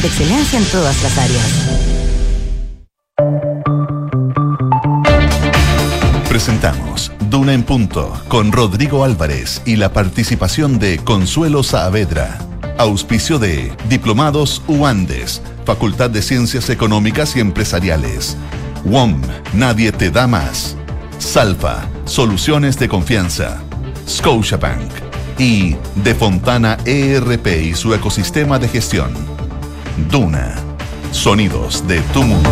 de excelencia en todas las áreas. Presentamos Duna en Punto con Rodrigo Álvarez y la participación de Consuelo Saavedra. Auspicio de Diplomados UANDES, Facultad de Ciencias Económicas y Empresariales. WOM, Nadie te da más. Salfa, Soluciones de Confianza. Scotiabank y De Fontana ERP y su ecosistema de gestión. Duna, sonidos de tu mundo.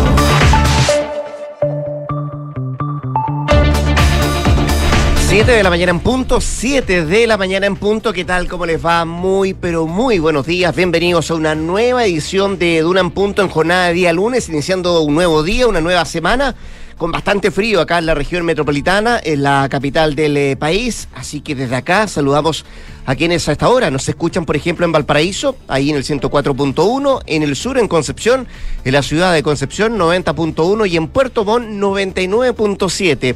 7 de la mañana en punto, 7 de la mañana en punto. ¿Qué tal? ¿Cómo les va? Muy, pero muy buenos días. Bienvenidos a una nueva edición de Duna en punto en jornada de día lunes, iniciando un nuevo día, una nueva semana, con bastante frío acá en la región metropolitana, en la capital del eh, país. Así que desde acá saludamos a quienes a esta hora nos escuchan, por ejemplo, en Valparaíso, ahí en el 104.1, en el sur, en Concepción, en la ciudad de Concepción, 90.1 y en Puerto Montt, 99.7.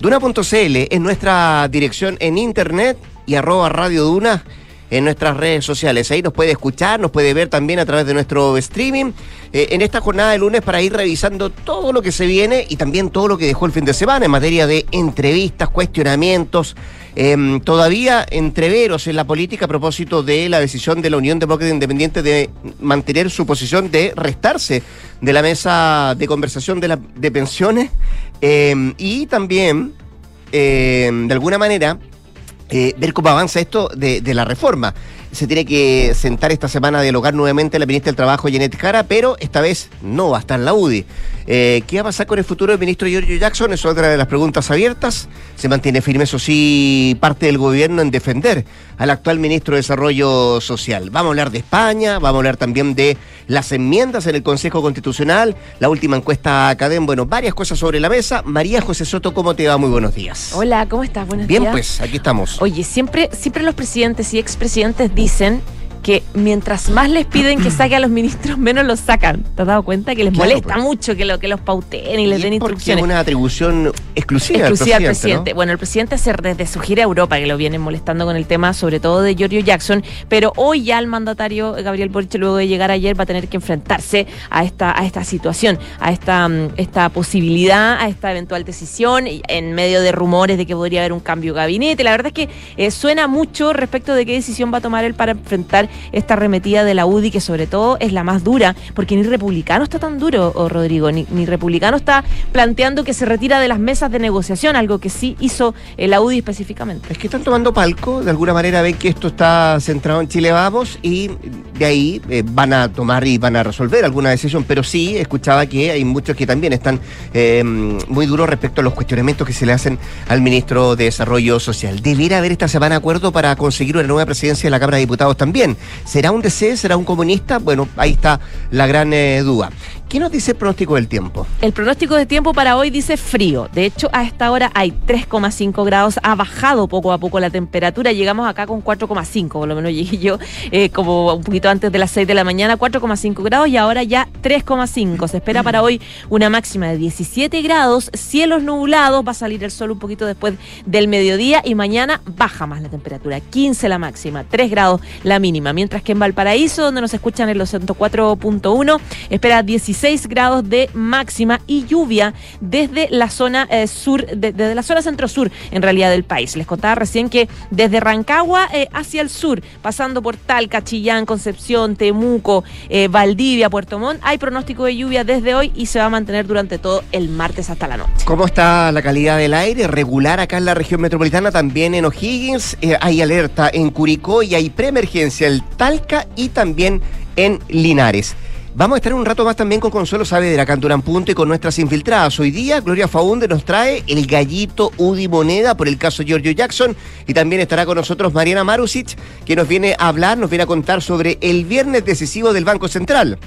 Duna.cl es nuestra dirección en internet y arroba Radio Duna en nuestras redes sociales. Ahí nos puede escuchar, nos puede ver también a través de nuestro streaming eh, en esta jornada de lunes para ir revisando todo lo que se viene y también todo lo que dejó el fin de semana en materia de entrevistas, cuestionamientos, eh, todavía entreveros en la política a propósito de la decisión de la Unión Demócrata Independiente de mantener su posición de restarse de la mesa de conversación de, la, de pensiones eh, y también, eh, de alguna manera, eh, ver cómo avanza esto de, de, la reforma. Se tiene que sentar esta semana a dialogar nuevamente la ministra del Trabajo, Janet Jara, pero esta vez no va a estar la UDI. Eh, ¿Qué va a pasar con el futuro del ministro Giorgio Jackson? Es otra de las preguntas abiertas. Se mantiene firme, eso sí, parte del gobierno en defender al actual ministro de Desarrollo Social. Vamos a hablar de España, vamos a hablar también de las enmiendas en el Consejo Constitucional, la última encuesta Cadem, bueno, varias cosas sobre la mesa. María José Soto, ¿cómo te va? Muy buenos días. Hola, ¿cómo estás? Buenos Bien, días. pues, aquí estamos. Oye, siempre, siempre los presidentes y expresidentes dicen decent que mientras más les piden que saque a los ministros, menos los sacan. ¿Te has dado cuenta? Que les Claro, molesta pues. mucho que, lo, que los pauteen y les Y den es porque instrucciones. es una atribución exclusiva, exclusiva al presidente. presidente. Bueno, el presidente hace desde su gira a Europa que lo vienen molestando con el tema, sobre todo de Giorgio Jackson, pero hoy ya el mandatario Gabriel Boric, luego de llegar ayer, va a tener que enfrentarse a esta, a esta situación, a esta, mm, esta posibilidad, a esta eventual decisión, en medio de rumores de que podría haber un cambio de gabinete. La verdad es que eh, suena mucho respecto de qué decisión va a tomar él para enfrentar esta arremetida de la UDI, que sobre todo es la más dura, porque ni republicano está tan duro, oh, Rodrigo, ni, republicano está planteando que se retira de las mesas de negociación, algo que sí hizo eh, la UDI específicamente. Es que están tomando palco, de alguna manera ven que esto está centrado en Chile Vamos y de ahí eh, van a tomar y van a resolver alguna decisión, pero sí escuchaba que hay muchos que también están eh, muy duros respecto a los cuestionamientos que se le hacen al ministro de Desarrollo Social. ¿Debiera haber esta semana acuerdo para conseguir una nueva presidencia de la Cámara de Diputados también? ¿Será un DC? ¿Será un comunista? Bueno, ahí está la gran eh, duda. ¿Qué nos dice el pronóstico del tiempo? El pronóstico de tiempo para hoy dice frío. De hecho, a esta hora hay 3,5 grados. Ha bajado poco a poco la temperatura. Llegamos acá con 4,5, por lo menos llegué yo eh, como un poquito antes de las 6 de la mañana, 4,5 grados y ahora ya 3,5. Se espera para hoy una máxima de 17 grados, cielos nublados, va a salir el sol un poquito después del mediodía y mañana baja más la temperatura, 15 la máxima, 3 grados la mínima. Mientras que en Valparaíso, donde nos escuchan en los 104.1, espera 16 grados de máxima y lluvia desde la zona eh, sur, de- desde la zona centro-sur en realidad del país. Les contaba recién que desde Rancagua eh, hacia el sur, pasando por Talca, Chillán, Concepción, Temuco, eh, Valdivia, Puerto Montt, hay pronóstico de lluvia desde hoy y se va a mantener durante todo el martes hasta la noche. ¿Cómo está la calidad del aire? Regular acá en la región metropolitana, también en O'Higgins, hay alerta en Curicó y hay preemergencia en Talca y también en Linares. Vamos a estar un rato más también con Consuelo Saavedra, Durán Punto y con nuestras infiltradas. Hoy día Gloria Faunde nos trae el gallito Udi Moneda por el caso Giorgio Jackson y también estará con nosotros Mariana Marusic, que nos viene a hablar, nos viene a contar sobre el viernes decisivo del Banco Central.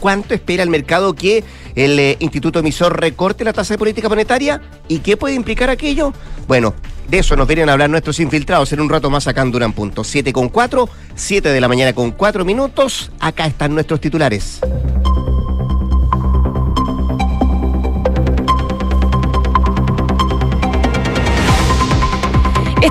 ¿Cuánto espera el mercado que el eh, Instituto Emisor recorte la tasa de política monetaria? ¿Y qué puede implicar aquello? Bueno, de eso nos vienen a hablar nuestros infiltrados en un rato más acá en Durán Punto. 7 con 4, 7 de la mañana con 4 minutos. Acá están nuestros titulares.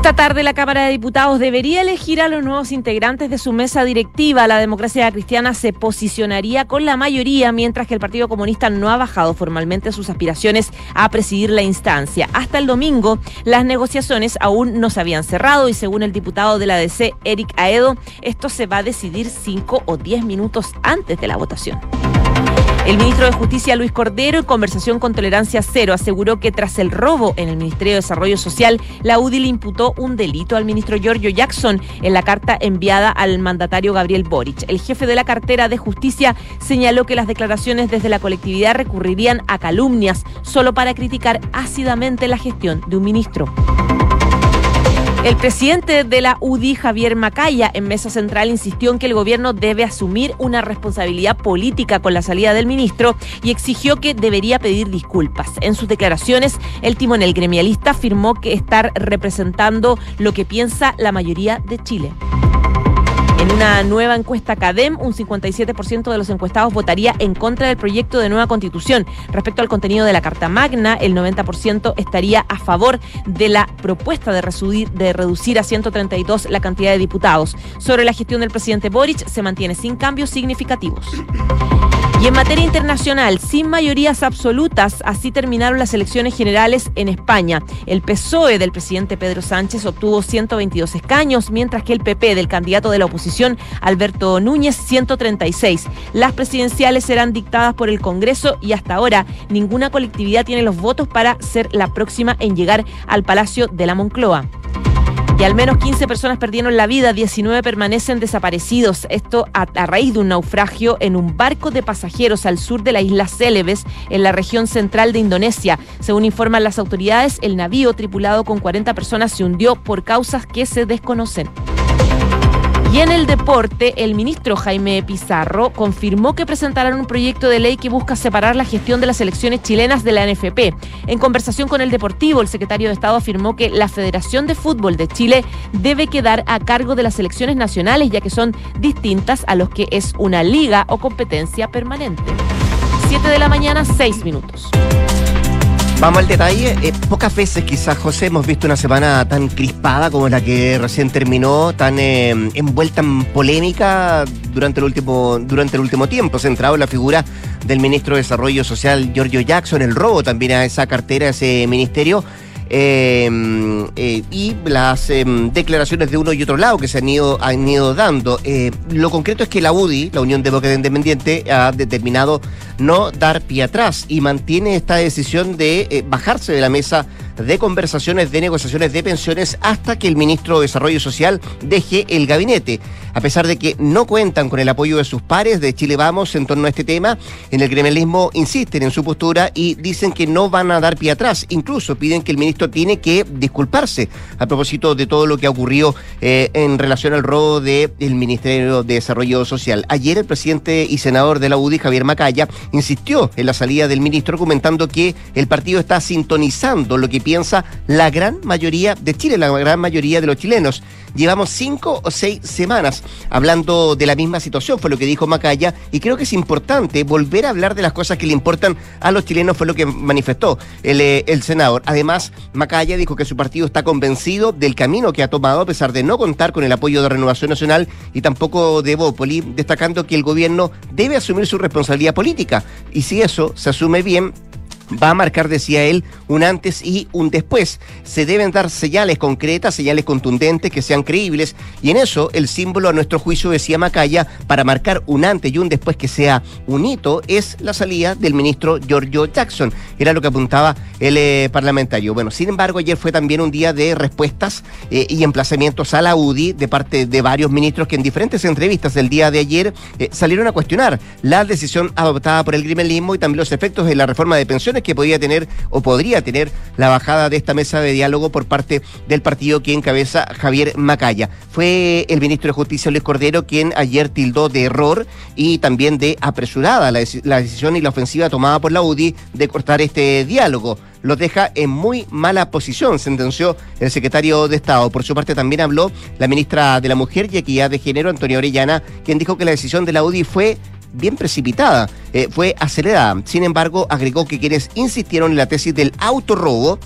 Esta tarde la Cámara de Diputados debería elegir a los nuevos integrantes de su mesa directiva. La democracia cristiana se posicionaría con la mayoría, mientras que el Partido Comunista no ha bajado formalmente sus aspiraciones a presidir la instancia. Hasta el domingo, las negociaciones aún no se habían cerrado y según el diputado de la DC, Eric Aedo, esto se va a decidir cinco o diez minutos antes de la votación. El ministro de Justicia, Luis Cordero, en conversación con Tolerancia Cero, aseguró que tras el robo en el Ministerio de Desarrollo Social, la UDI le imputó un delito al ministro Giorgio Jackson en la carta enviada al mandatario Gabriel Boric. El jefe de la cartera de Justicia señaló que las declaraciones desde la colectividad recurrirían a calumnias solo para criticar ácidamente la gestión de un ministro. El presidente de la UDI, Javier Macaya, en Mesa Central insistió en que el gobierno debe asumir una responsabilidad política con la salida del ministro y exigió que debería pedir disculpas. En sus declaraciones, el timonel gremialista afirmó que estar representando lo que piensa la mayoría de Chile. En una nueva encuesta CADEM, un 57% de los encuestados votaría en contra del proyecto de nueva constitución. Respecto al contenido de la Carta Magna, el 90% estaría a favor de la propuesta de reducir, a 132 la cantidad de diputados. Sobre la gestión del presidente Boric, se mantiene sin cambios significativos. Y en materia internacional, sin mayorías absolutas, así terminaron las elecciones generales en España. El PSOE del presidente Pedro Sánchez obtuvo 122 escaños, mientras que el PP del candidato de la oposición, Alberto Núñez, 136. Las presidenciales serán dictadas por el Congreso y hasta ahora ninguna colectividad tiene los votos para ser la próxima en llegar al Palacio de la Moncloa. Y al menos 15 personas perdieron la vida, 19 permanecen desaparecidos. Esto a, raíz de un naufragio en un barco de pasajeros al sur de la isla Celebes, en la región central de Indonesia. Según informan las autoridades, el navío tripulado con 40 personas se hundió por causas que se desconocen. Y en el deporte, el ministro Jaime Pizarro confirmó que presentarán un proyecto de ley que busca separar la gestión de las elecciones chilenas de la NFP. En conversación con el Deportivo, el secretario de Estado afirmó que la Federación de Fútbol de Chile debe quedar a cargo de las elecciones nacionales, ya que son distintas a los que es una liga o competencia permanente. 7 de la mañana, 6 minutos. Vamos al detalle. Eh, pocas veces quizás, José, hemos visto una semana tan crispada como la que recién terminó, tan eh, envuelta en polémica durante el último, durante el último tiempo, centrado en la figura del ministro de Desarrollo Social, Giorgio Jackson, el robo también a esa cartera, a ese ministerio. Eh, eh, y las eh, declaraciones de uno y otro lado que se han ido, han ido dando. Eh, lo concreto es que la UDI, la Unión Demócrata Independiente, ha determinado no dar pie atrás y mantiene esta decisión de eh, bajarse de la mesa de conversaciones de negociaciones de pensiones hasta que el ministro de Desarrollo Social deje el gabinete. A pesar de que no cuentan con el apoyo de sus pares de Chile Vamos en torno a este tema, en el gremialismo insisten en su postura y dicen que no van a dar pie atrás. Incluso piden que el ministro tiene que disculparse a propósito de todo lo que ha ocurrido eh, en relación al robo del Ministerio de Desarrollo Social. Ayer el presidente y senador de la UDI, Javier Macaya, insistió en la salida del ministro argumentando que el partido está sintonizando lo que piensa la gran mayoría de Chile, la gran mayoría de los chilenos. Llevamos cinco o seis semanas hablando de la misma situación, fue lo que dijo Macaya, y creo que es importante volver a hablar de las cosas que le importan a los chilenos, fue lo que manifestó el, eh, el senador. Además, Macaya dijo que su partido está convencido del camino que ha tomado, a pesar de no contar con el apoyo de Renovación Nacional y tampoco de Bópoli, destacando que el gobierno debe asumir su responsabilidad política. Y si eso se asume bien, va a marcar, decía él, un antes y un después. Se deben dar señales concretas, señales contundentes que sean creíbles y en eso el símbolo a nuestro juicio, decía Macaya, para marcar un antes y un después que sea un hito es la salida del ministro Giorgio Jackson. Era lo que apuntaba el eh, parlamentario. Bueno, sin embargo, ayer fue también un día de respuestas eh, y emplazamientos a la UDI de parte de varios ministros que en diferentes entrevistas del día de ayer eh, salieron a cuestionar la decisión adoptada por el gremialismo y también los efectos de la reforma de pensiones que podía tener o podría tener la bajada de esta mesa de diálogo por parte del partido que encabeza Javier Macaya. Fue el ministro de Justicia Luis Cordero quien ayer tildó de error y también de apresurada la, la decisión y la ofensiva tomada por la UDI de cortar este diálogo los deja en muy mala posición, sentenció el secretario de Estado. Por su parte también habló la ministra de la Mujer y Equidad de Género, Antonio Orellana, quien dijo que la decisión de la UDI fue bien precipitada, eh, fue acelerada. Sin embargo, agregó que quienes insistieron en la tesis del autorrobo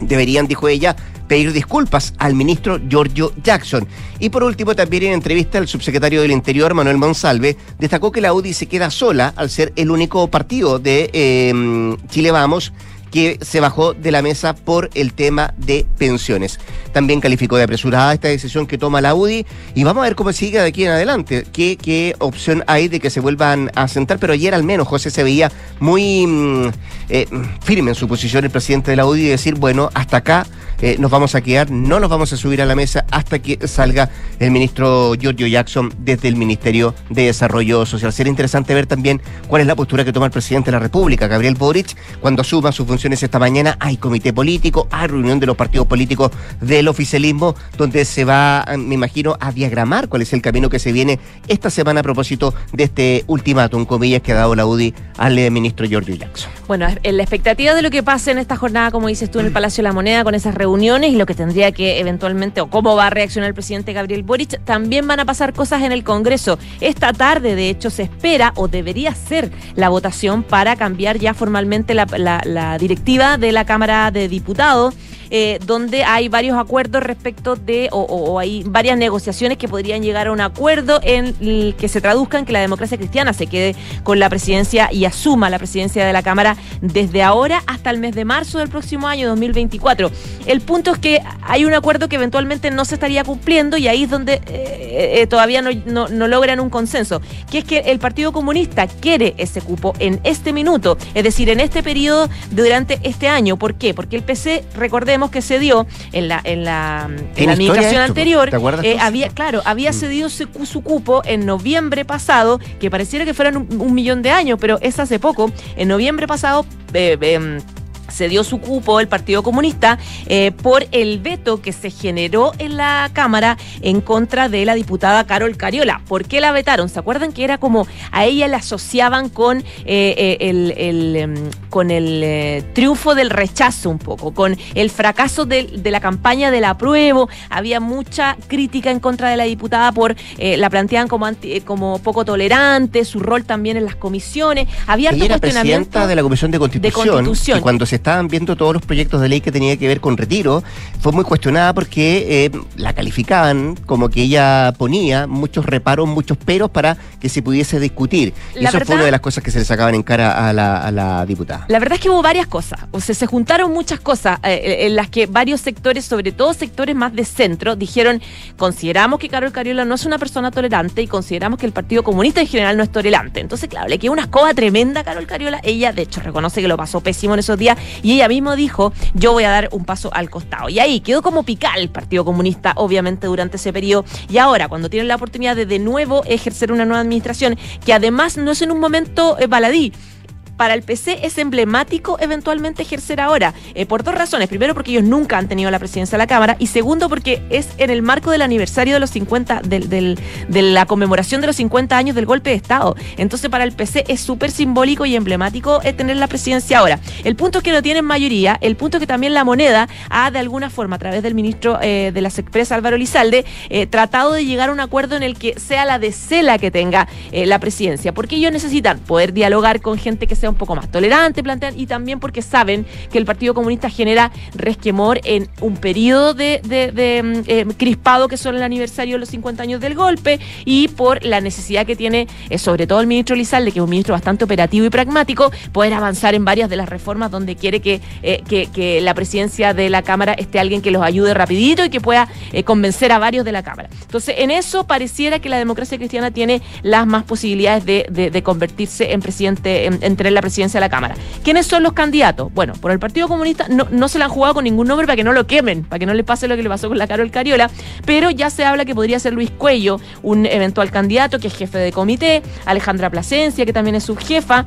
deberían, dijo ella, pedir disculpas al ministro Giorgio Jackson. Y por último, también en entrevista, el subsecretario del Interior, Manuel Monsalve, destacó que la UDI se queda sola al ser el único partido de eh, Chile Vamos que se bajó de la mesa por el tema de pensiones. También calificó de apresurada esta decisión que toma la UDI y vamos a ver cómo sigue de aquí en adelante, qué, qué opción hay de que se vuelvan a sentar, pero ayer al menos José se veía muy mm, eh, firme en su posición el presidente de la UDI y decir, bueno, hasta acá eh, nos vamos a quedar, no nos vamos a subir a la mesa hasta que salga el ministro Giorgio Jackson desde el Ministerio de Desarrollo Social. Será interesante ver también cuál es la postura que toma el presidente de la República, Gabriel Boric, cuando asuma su función esta mañana. Hay comité político, hay reunión de los partidos políticos del oficialismo, donde se va, me imagino, a diagramar cuál es el camino que se viene esta semana a propósito de este ultimátum, comillas, que ha dado la UDI al eh, ministro Giorgio Jackson. Bueno, en la expectativa de lo que pase en esta jornada, como dices tú, en el Palacio de la Moneda, con esas reuniones y lo que tendría que eventualmente, o cómo va a reaccionar el presidente Gabriel Boric, también van a pasar cosas en el Congreso. Esta tarde, de hecho, se espera o debería ser la votación para cambiar ya formalmente la, directiva de la Cámara de Diputados eh, donde hay varios acuerdos respecto de, o, hay varias negociaciones que podrían llegar a un acuerdo en el que se traduzca en que la democracia cristiana se quede con la presidencia y asuma la presidencia de la Cámara desde ahora hasta el mes de marzo del próximo año 2024. El punto es que hay un acuerdo que eventualmente no se estaría cumpliendo y ahí es donde eh, eh, todavía no, no logran un consenso, que es que el Partido Comunista quiere ese cupo en este minuto, es decir, en este periodo durante este año. ¿Por qué? Porque el PC, recordemos, que se dio en la, en la, en la administración anterior, eh, había, claro, había mm. cedido su, su, cupo en noviembre pasado, que pareciera que fueran un, millón de años, pero es hace poco. En noviembre pasado, eh, se dio su cupo el Partido Comunista eh, por el veto que se generó en la Cámara en contra de la diputada Carol Cariola. ¿Por qué la vetaron? ¿Se acuerdan que era como a ella la asociaban con eh, eh, el, em, con el triunfo del rechazo un poco, con el fracaso de, la campaña del apruebo? Había mucha crítica en contra de la diputada por la planteaban como como poco tolerante, su rol también en las comisiones. Había ella era presidenta de la Comisión de Constitución, y cuando se estaban viendo todos los proyectos de ley que tenía que ver con retiro, fue muy cuestionada porque eh, la calificaban como que ella ponía muchos reparos, muchos peros para que se pudiese discutir. y eso fue una de las cosas que se le sacaban en cara a la, diputada. La verdad es que hubo varias cosas, o sea, se juntaron muchas cosas eh, eh, en las que varios sectores, sobre todo sectores más de centro, dijeron, consideramos que Carol Cariola no es una persona tolerante y consideramos que el Partido Comunista en general no es tolerante. Entonces, claro, le quedó una escoba tremenda a Carol Cariola. Ella, de hecho, reconoce que lo pasó pésimo en esos días y ella mismo dijo, yo voy a dar un paso al costado. Y ahí quedó como picar el Partido Comunista, obviamente, durante ese periodo. Y ahora, cuando tienen la oportunidad de de nuevo ejercer una nueva administración, que además no es en un momento eh, baladí, para el PC es emblemático eventualmente ejercer ahora, eh, por dos razones. Primero, porque ellos nunca han tenido la presidencia de la Cámara, y segundo, porque es en el marco del aniversario de los 50, del, de la conmemoración de los 50 años del golpe de Estado. Entonces, para el PC es súper simbólico y emblemático eh, tener la presidencia ahora. El punto es que no tienen mayoría, el punto es que también la moneda ha, de alguna forma, a través del ministro eh, de las Expresas, Álvaro Lizalde, tratado de llegar a un acuerdo en el que sea la de Cela que tenga la presidencia, porque ellos necesitan poder dialogar con gente que se un poco más tolerante, plantean, y también porque saben que el Partido Comunista genera resquemor en un periodo de, mm, eh, crispado que son el aniversario de los 50 años del golpe y por la necesidad que tiene, eh, sobre todo el ministro Lizalde, que es un ministro bastante operativo y pragmático, poder avanzar en varias de las reformas donde quiere que, eh, que, la presidencia de la Cámara esté alguien que los ayude rapidito y que pueda convencer a varios de la Cámara. Entonces, en eso pareciera que la democracia cristiana tiene las más posibilidades de, convertirse en presidente, entre la presidencia de la Cámara. ¿Quiénes son los candidatos? Bueno, por el Partido Comunista no, no se le han jugado con ningún nombre para que no lo quemen, para que no le pase lo que le pasó con la Carol Cariola, pero ya se habla que podría ser Luis Cuello, un eventual candidato que es jefe de comité, Alejandra Plasencia, que también es subjefa,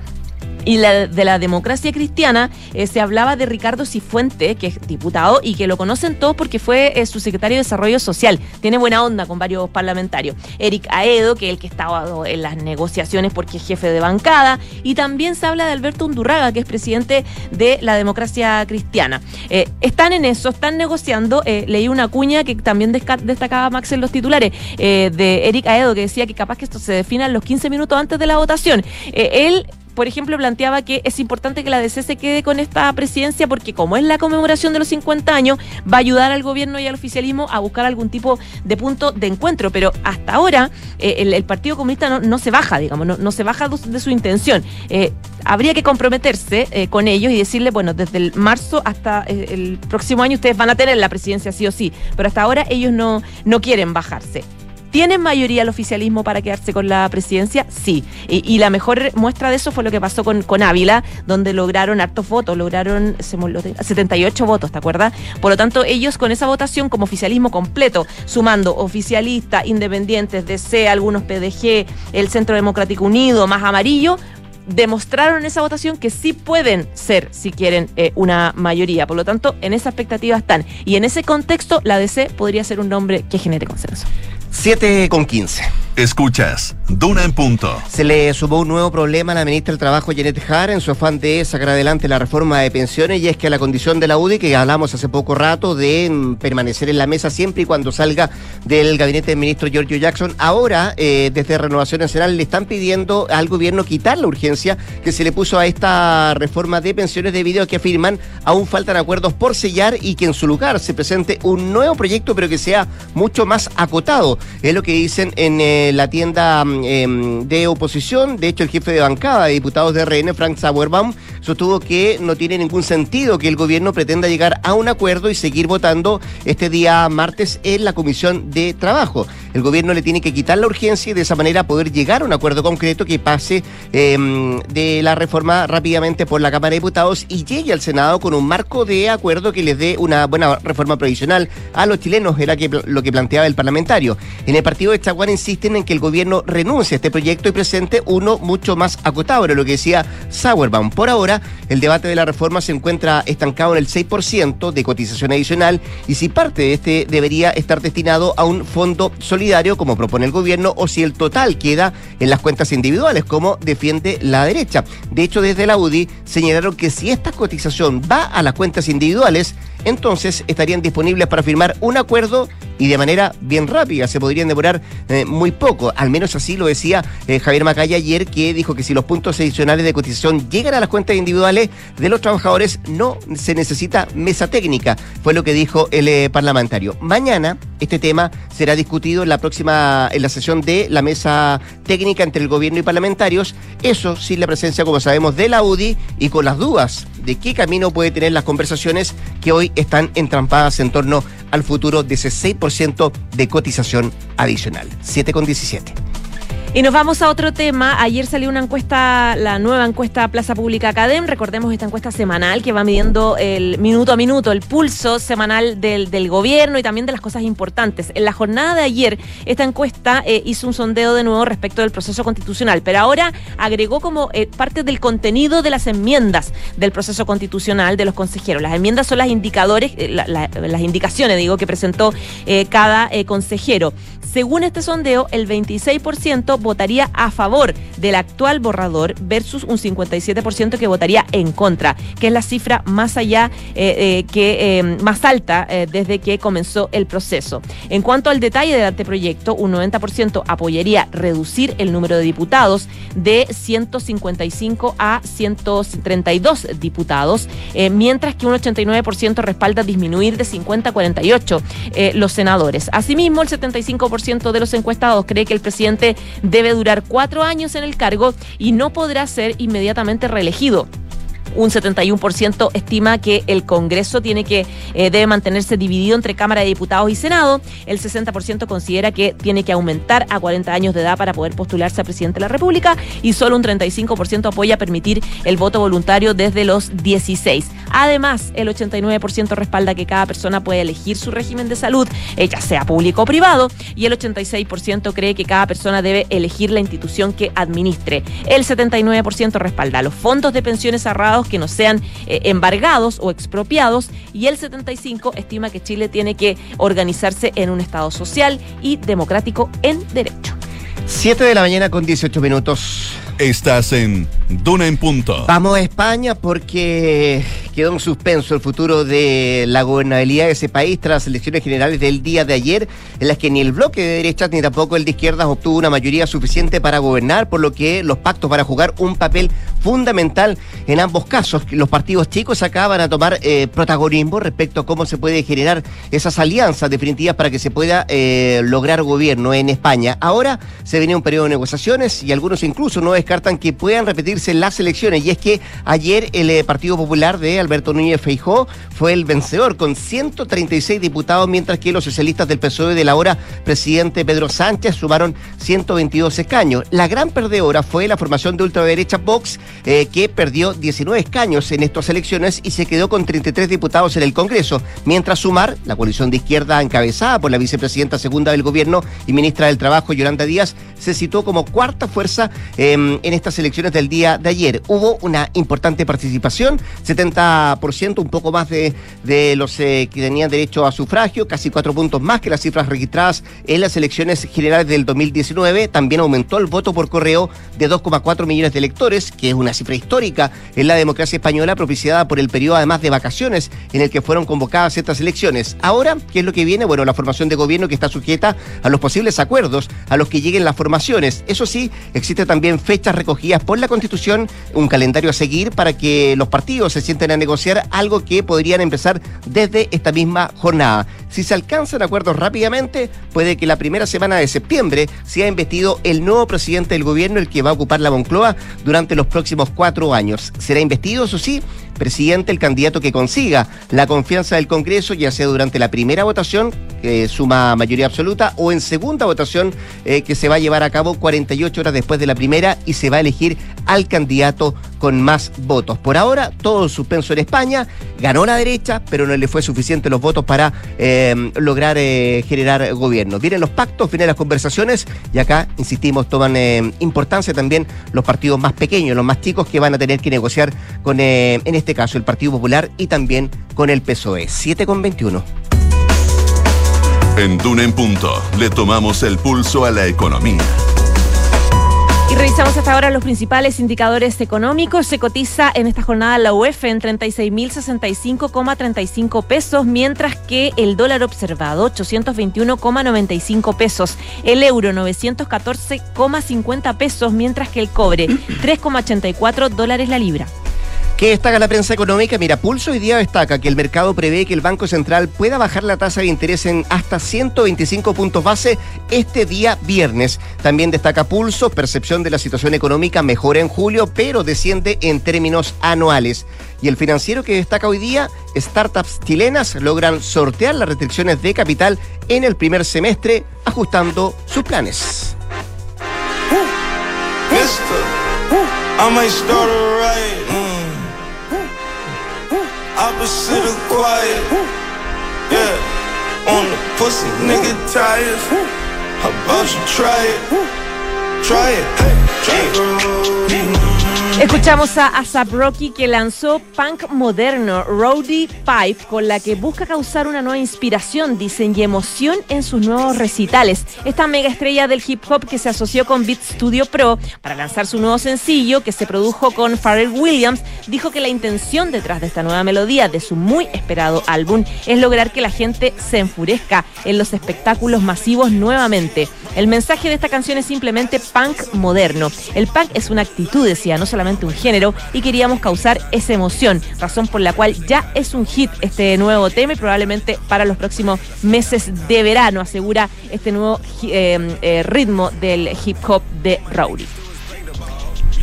y la, de la democracia cristiana eh, se hablaba de Ricardo Cifuente, que es diputado y que lo conocen todos porque fue eh, su secretario de Desarrollo Social. Tiene buena onda con varios parlamentarios. Eric Aedo, que es el que estaba en las negociaciones porque es jefe de bancada. Y también se habla de Alberto Undurraga, que es presidente de la democracia cristiana. Eh, están en eso, están negociando. leí una cuña que también destacaba Max en los titulares de Eric Aedo, que decía que capaz que esto se defina en los 15 minutos antes de la votación. él por ejemplo, planteaba que es importante que la DC se quede con esta presidencia porque como es la conmemoración de los 50 años, va a ayudar al gobierno y al oficialismo a buscar algún tipo de punto de encuentro. Pero hasta ahora eh, el, Partido Comunista no, se baja, digamos, no, se baja de su intención. Eh, habría que comprometerse eh, con ellos y decirle, bueno, desde el marzo hasta el próximo año ustedes van a tener la presidencia sí o sí, pero hasta ahora ellos no, no quieren bajarse. ¿Tienen mayoría el oficialismo para quedarse con la presidencia? Sí. Y, la mejor muestra de eso fue lo que pasó con, Ávila, donde lograron hartos votos, lograron 78 votos, ¿te acuerdas? Por lo tanto, ellos con esa votación como oficialismo completo, sumando oficialistas, independientes, DC, algunos PDG, el Centro Democrático Unido, más amarillo, demostraron en esa votación que sí pueden ser, si quieren, eh, una mayoría. Por lo tanto, en esa expectativa están. Y en ese contexto, la DC podría ser un nombre que genere consenso. 7 con 15. Escuchas, Duna en punto. Se le sumó un nuevo problema a la ministra del Trabajo, Janet Hart, en su afán de sacar adelante la reforma de pensiones, y es que la condición de la UDI, que hablamos hace poco rato, de permanecer en la mesa siempre y cuando salga del gabinete del ministro Giorgio Jackson, ahora, eh, desde Renovación Nacional, le están pidiendo al gobierno quitar la urgencia que se le puso a esta reforma de pensiones debido a que afirman aún faltan acuerdos por sellar y que en su lugar se presente un nuevo proyecto, pero que sea mucho más acotado. Es lo que dicen en... Eh, la tienda mm, em, de oposición. De hecho, el jefe de bancada de diputados de RN, Frank Sauerbaum, sostuvo que no tiene ningún sentido que el gobierno pretenda llegar a un acuerdo y seguir votando este día martes en la Comisión de Trabajo. El gobierno le tiene que quitar la urgencia y de esa manera poder llegar a un acuerdo concreto que pase em, de la reforma rápidamente por la Cámara de Diputados y llegue al Senado con un marco de acuerdo que les dé una buena reforma provisional a los chilenos, era que, lo que planteaba el parlamentario. En el partido de Chaguán insisten en que el gobierno renuncie a este proyecto y presente uno mucho más acotado, lo que decía Sauerbaum. Por ahora, el debate de la reforma se encuentra estancado en el 6% de cotización adicional y si parte de este debería estar destinado a un fondo solidario como propone el gobierno o si el total queda en las cuentas individuales como defiende la derecha. De hecho, desde la UDI señalaron que si esta cotización va a las cuentas individuales, entonces estarían disponibles para firmar un acuerdo y de manera bien rápida. Se podrían demorar eh, muy poco. Al menos así lo decía eh, Javier Macaya ayer, que dijo que si los puntos adicionales de cotización llegan a las cuentas individuales de los trabajadores, no se necesita mesa técnica. Fue lo que dijo el eh, parlamentario. Mañana este tema será discutido en la próxima, en la sesión de la mesa técnica entre el gobierno y parlamentarios. Eso sin la presencia, como sabemos, de la UDI y con las dudas de qué camino puede tener las conversaciones que hoy están entrampadas en torno al futuro de ese 6% de cotización adicional. 7 con 17. Y nos vamos a otro tema. Ayer salió una encuesta, la nueva encuesta Plaza Pública Academ. Recordemos esta encuesta semanal que va midiendo el minuto a minuto, el pulso semanal del, del gobierno y también de las cosas importantes. En la jornada de ayer, esta encuesta eh, hizo un sondeo de nuevo respecto del proceso constitucional, pero ahora agregó como eh, parte del contenido de las enmiendas del proceso constitucional de los consejeros. Las enmiendas son las indicadores, eh, las indicaciones, digo, que presentó cada consejero. Según este sondeo, el 26% votaría a favor del actual borrador versus un 57% que votaría en contra, que es la cifra más allá, eh, eh, que eh, más alta desde que comenzó el proceso. En cuanto al detalle del anteproyecto, un 90% apoyaría reducir el número de diputados de 155 a 132 diputados, mientras que un 89% respalda disminuir de 50 a 48 los senadores. Asimismo, el 75% de los encuestados cree que el presidente debe durar cuatro años en el cargo y no podrá ser inmediatamente reelegido. Un 71% estima que el Congreso tiene que eh, debe mantenerse dividido entre Cámara de Diputados y Senado. El 60% considera que tiene que aumentar a 40 años de edad para poder postularse a presidente de la República y solo un 35% apoya permitir el voto voluntario desde los 16. Además, el 89% respalda que cada persona puede elegir su régimen de salud, eh, ya sea público o privado, y el 86% cree que cada persona debe elegir la institución que administre. El 79% respalda los fondos de pensiones que no sean eh, embargados o expropiados y el 75 estima que Chile tiene que organizarse en un Estado social y democrático en derecho. 7 de la mañana con 18 minutos. Estás en Duna en Punto. Vamos a España porque quedó en suspenso el futuro de la gobernabilidad de ese país tras las elecciones generales del día de ayer, en las que ni el bloque de derechas ni tampoco el de izquierdas obtuvo una mayoría suficiente para gobernar, por lo que los pactos van a jugar un papel fundamental en ambos casos. Los partidos chicos acá van a tomar eh, protagonismo respecto a cómo se puede generar esas alianzas definitivas para que se pueda eh, lograr gobierno en España. Ahora se viene un periodo de negociaciones y algunos incluso no descartan que puedan repetirse las elecciones. Y es que ayer el eh, Partido Popular de Alberto Núñez Feijó fue el vencedor con 136 diputados, mientras que los socialistas del PSOE de la hora presidente Pedro Sánchez sumaron 122 escaños. La gran perdedora fue la formación de ultraderecha Vox, eh, que perdió 19 escaños en estas elecciones y se quedó con 33 diputados en el Congreso, mientras Sumar, la coalición de izquierda encabezada por la vicepresidenta segunda del gobierno y ministra del Trabajo, Yolanda Díaz, se situó como cuarta fuerza em, en estas elecciones del día de ayer. Hubo una importante participación, 70%, un poco más de, de los eh, que tenían derecho a sufragio, casi cuatro puntos más que las cifras registradas en las elecciones generales del 2019. También aumentó el voto por correo de 2,4 millones de electores, que es una cifra histórica en la democracia española, propiciada por el periodo además de vacaciones en el que fueron convocadas estas elecciones. Ahora, ¿qué es lo que viene? Bueno, la formación de gobierno que está sujeta a los posibles acuerdos a los que lleguen las formaciones. Eso sí, existe también fechas recogidas por la Constitución, un calendario a seguir para que los partidos se sienten a negociar algo que podrían empezar desde esta misma jornada. Si se alcanzan acuerdos rápidamente, puede que la primera semana de septiembre sea investido el nuevo presidente del gobierno, el que va a ocupar la Moncloa durante los próximos cuatro años. Será investido, eso sí, presidente el candidato que consiga la confianza del Congreso, ya sea durante la primera votación, que suma mayoría absoluta, o en segunda votación, eh, que se va a llevar a cabo 48 horas después de la primera y se va a elegir al candidato con más votos. Por ahora, todo suspenso en España, ganó la derecha, pero no le fue suficiente los votos para eh, lograr eh, generar gobierno. Vienen los pactos, vienen las conversaciones y acá, insistimos, toman importancia también los partidos más pequeños, los más chicos que van a tener que negociar con, en este este caso el Partido Popular y también con el PSOE. 7 con 21. En Duna en Punto le tomamos el pulso a la economía. Y revisamos hasta ahora los principales indicadores económicos. Se cotiza en esta jornada la UEF en 36.065,35 pesos, mientras que el dólar observado 821,95 pesos, el euro 914,50 pesos, mientras que el cobre 3,84 dólares la libra. ¿Qué destaca la prensa económica? Mira, Pulso hoy día destaca que el mercado prevé que el Banco Central pueda bajar la tasa de interés en hasta 125 puntos base este día viernes. También destaca Pulso, percepción de la situación económica mejora en julio, pero desciende en términos anuales. Y el financiero que destaca hoy día, startups chilenas logran sortear las restricciones de capital en el primer semestre, ajustando sus planes. Opposite of quiet. Yeah, on the pussy, nigga tires. How about you try it? Try it. Try it. Escuchamos a ASAP Rocky que lanzó punk moderno Rowdy Pipe con la que busca causar una nueva inspiración, dicen y emoción en sus nuevos recitales. Esta mega estrella del hip hop que se asoció con Beat Studio Pro para lanzar su nuevo sencillo que se produjo con Pharrell Williams, dijo que la intención detrás de esta nueva melodía de su muy esperado álbum es lograr que la gente se enfurezca en los espectáculos masivos nuevamente. El mensaje de esta canción es simplemente punk moderno. El punk es una actitud, decía, no solamente un género y queríamos causar esa emoción, razón por la cual ya es un hit este nuevo tema y probablemente para los próximos meses de verano, asegura este nuevo eh, eh, ritmo del hip hop de Rowdy.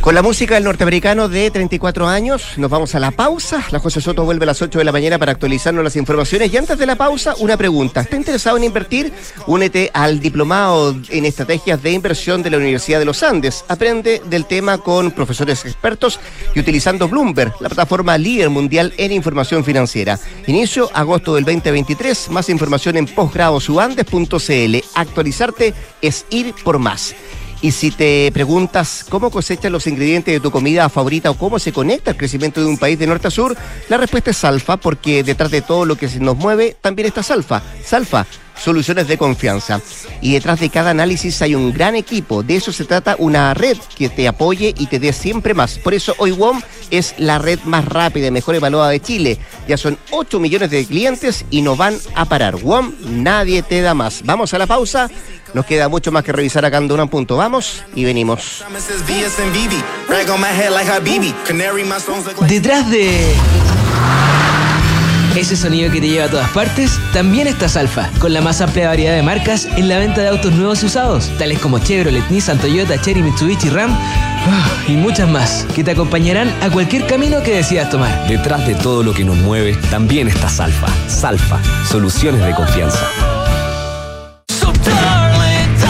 Con la música del norteamericano de 34 años, nos vamos a la pausa. La José Soto vuelve a las 8 de la mañana para actualizarnos las informaciones. Y antes de la pausa, una pregunta. ¿Está interesado en invertir? Únete al diplomado en estrategias de inversión de la Universidad de los Andes. Aprende del tema con profesores expertos y utilizando Bloomberg, la plataforma líder mundial en información financiera. Inicio agosto del 2023. Más información en posgradosuandes.cl. Actualizarte es ir por más. Y si te preguntas cómo cosechas los ingredientes de tu comida favorita o cómo se conecta el crecimiento de un país de norte a sur, la respuesta es Salfa, porque detrás de todo lo que se nos mueve también está Salfa. Salfa soluciones de confianza. Y detrás de cada análisis hay un gran equipo. De eso se trata una red que te apoye y te dé siempre más. Por eso hoy WOM es la red más rápida y mejor evaluada de Chile. Ya son 8 millones de clientes y no van a parar. WOM, nadie te da más. Vamos a la pausa. Nos queda mucho más que revisar acá en Duna Punto. Vamos y venimos. Detrás de ese sonido que te lleva a todas partes, también está Alfa, con la más amplia variedad de marcas en la venta de autos nuevos y usados, tales como Chevrolet, Nissan, Toyota, Cherry, Mitsubishi, Ram ah, y muchas más, que te acompañarán a cualquier camino que decidas tomar. Detrás de todo lo que nos mueve, también está Salfa. Salfa, soluciones de confianza.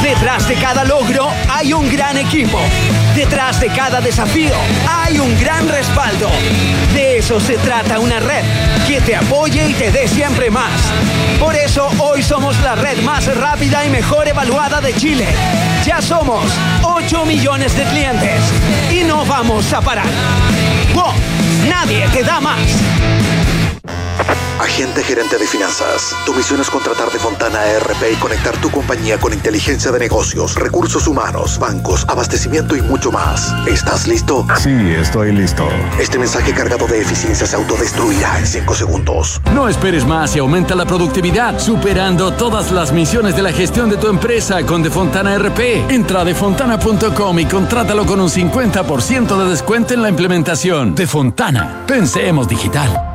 Detrás de cada logro hay un gran equipo. Detrás de cada desafío hay un gran respaldo. De eso se trata una red que te apoye y te dé siempre más. Por eso hoy somos la red más rápida y mejor evaluada de Chile. Ya somos 8 millones de clientes y no vamos a parar. ¡Wow! Nadie te da más. Agente gerente de finanzas. Tu misión es contratar de Fontana ERP y conectar tu compañía con inteligencia de negocios, recursos humanos, bancos, abastecimiento y mucho más. ¿Estás listo? Sí, estoy listo. Este mensaje cargado de eficiencia se autodestruirá en 5 segundos. No esperes más y aumenta la productividad, superando todas las misiones de la gestión de tu empresa con Defontana RP. Entra a defontana.com y contrátalo con un 50% de descuento en la implementación. Defontana. Pensemos digital.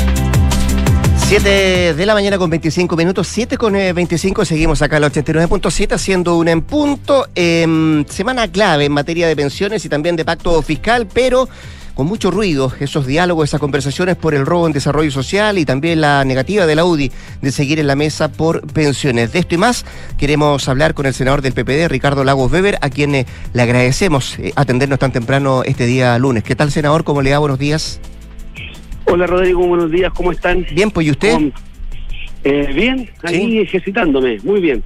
7 de la mañana con 25 minutos, 7 con 25, eh, seguimos acá al 89.7 haciendo un en punto. Em, semana clave en materia de pensiones y también de pacto fiscal, pero con mucho ruido esos diálogos, esas conversaciones por el robo en desarrollo social y también la negativa de la UDI de seguir en la mesa por pensiones. De esto y más queremos hablar con el senador del PPD, Ricardo Lagos Weber, a quien eh, le agradecemos eh, atendernos tan temprano este día lunes. ¿Qué tal, senador? ¿Cómo le da? Buenos días. Hola Rodrigo, buenos días, ¿cómo están? Bien, pues ¿y usted? Eh, bien, ahí ejercitándome, muy bien.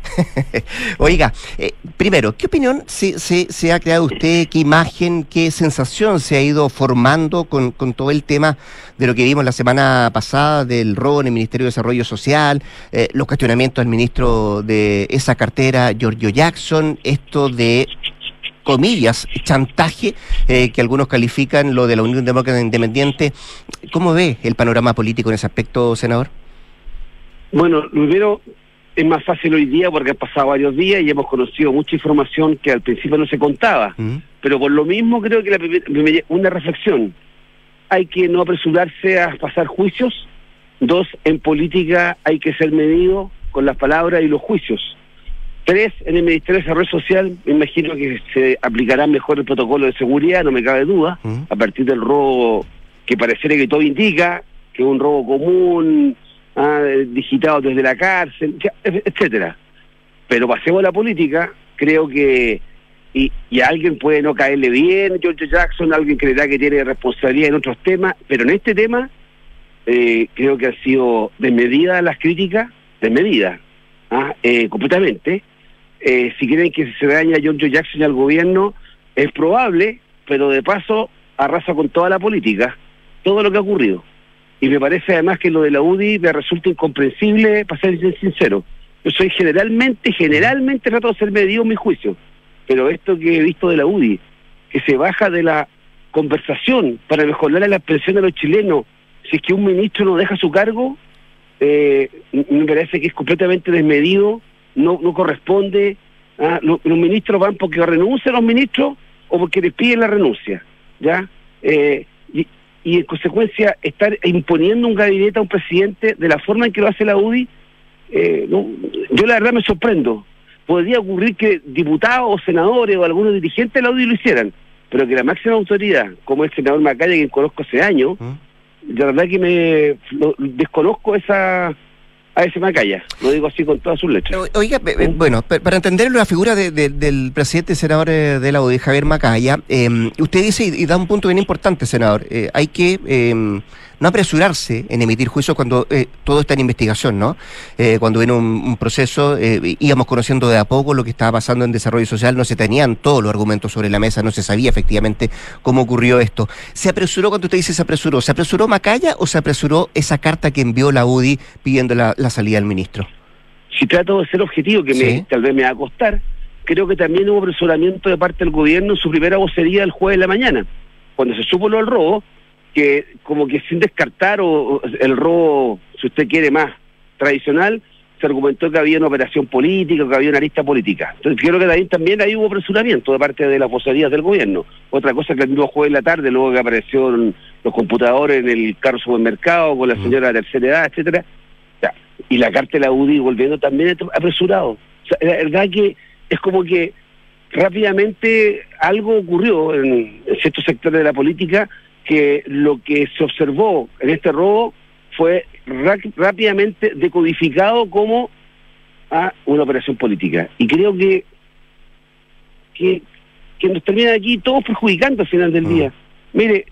Oiga, eh, primero, ¿qué opinión se, se, ha creado usted? ¿Qué imagen, qué sensación se ha ido formando con, con, todo el tema de lo que vimos la semana pasada del robo en el Ministerio de Desarrollo Social, eh, los cuestionamientos al ministro de esa cartera, Giorgio Jackson, esto de comillas, chantaje, eh, que algunos califican lo de la Unión Demócrata Independiente. ¿Cómo ve el panorama político en ese aspecto, senador? Bueno, primero es más fácil hoy día porque han pasado varios días y hemos conocido mucha información que al principio no se contaba. Pero por lo mismo creo que la, una reflexión. Hay que no apresurarse a pasar juicios. Dos, en política hay que ser medido con las palabras y los juicios. Tres, en el Ministerio de Desarrollo Social, me imagino que se aplicará mejor el protocolo de seguridad, no me cabe duda, a partir del robo que pareciera que todo indica, que es un robo común, ah, digitado desde la cárcel, etcétera. Pero pasemos a la política, creo que y, y, a alguien puede no caerle bien, George Jackson, alguien creerá que tiene responsabilidad en otros temas, pero en este tema eh, creo que han sido desmedidas las críticas, desmedidas, ¿ah? eh, completamente eh, si creen que se daña a Joe Jackson y al gobierno, es probable, pero de paso arrasa con toda la política, todo lo que ha ocurrido. Y me parece además que lo de la UDI me resulta incomprensible, para ser sincero. Yo soy generalmente, generalmente trato de ser medido en mi juicio, pero esto que he visto de la UDI, que se baja de la conversación para mejorar la pensión de los chilenos, si es que un ministro no deja su cargo, eh, me parece que es completamente desmedido no, no corresponde. ¿ah? Los, ministros van porque renuncian los ministros o porque les piden la renuncia. ¿ya? Eh, y, y, en consecuencia, estar imponiendo un gabinete a un presidente de la forma en que lo hace la UDI, eh, no, yo la verdad me sorprendo. Podría ocurrir que diputados o senadores o algunos dirigentes de la UDI lo hicieran, pero que la máxima autoridad, como el senador Macaya, que conozco hace años, la verdad que me desconozco esa ese Macaya. Lo digo así con todas sus letras. Oiga, bueno, para entender la figura del presidente senador eh, de la UDI, Javier Macaya, em, usted dice y, da un punto bien importante, senador, eh, hay que em, no apresurarse en emitir juicios cuando eh, todo está en investigación, ¿no? Eh, cuando viene un, un proceso, eh, íbamos conociendo de a poco lo que estaba pasando en desarrollo social, no se tenían todos los argumentos sobre la mesa, no se sabía efectivamente cómo ocurrió esto. ¿Se apresuró cuando usted dice se apresuró? ¿Se apresuró Macaya o se apresuró esa carta que envió la UDI pidiendo la, la salida del ministro? Si trato de ser objetivo, que me, tal vez me va a costar, creo que también hubo apresuramiento de parte del gobierno en su primera vocería el jueves de la mañana, cuando se supo lo del robo, que como que sin descartar o, el robo, si usted quiere más tradicional, se argumentó que había una operación política, que había una lista política. Entonces creo que ahí también ahí hubo apresuramiento de parte de las vocerías del gobierno. Otra cosa que el mismo jueves de la tarde, luego que aparecieron los computadores en el carro supermercado con la señora de tercera edad, etcétera, y la carta de la UDI volviendo también apresurado. O sea, la verdad que es como que rápidamente algo ocurrió en, en ciertos sectores de la política que lo que se observó en este robo fue rápidamente decodificado como a una operación política. Y creo que, que, que nos termina aquí todos perjudicando al final del día. Mire,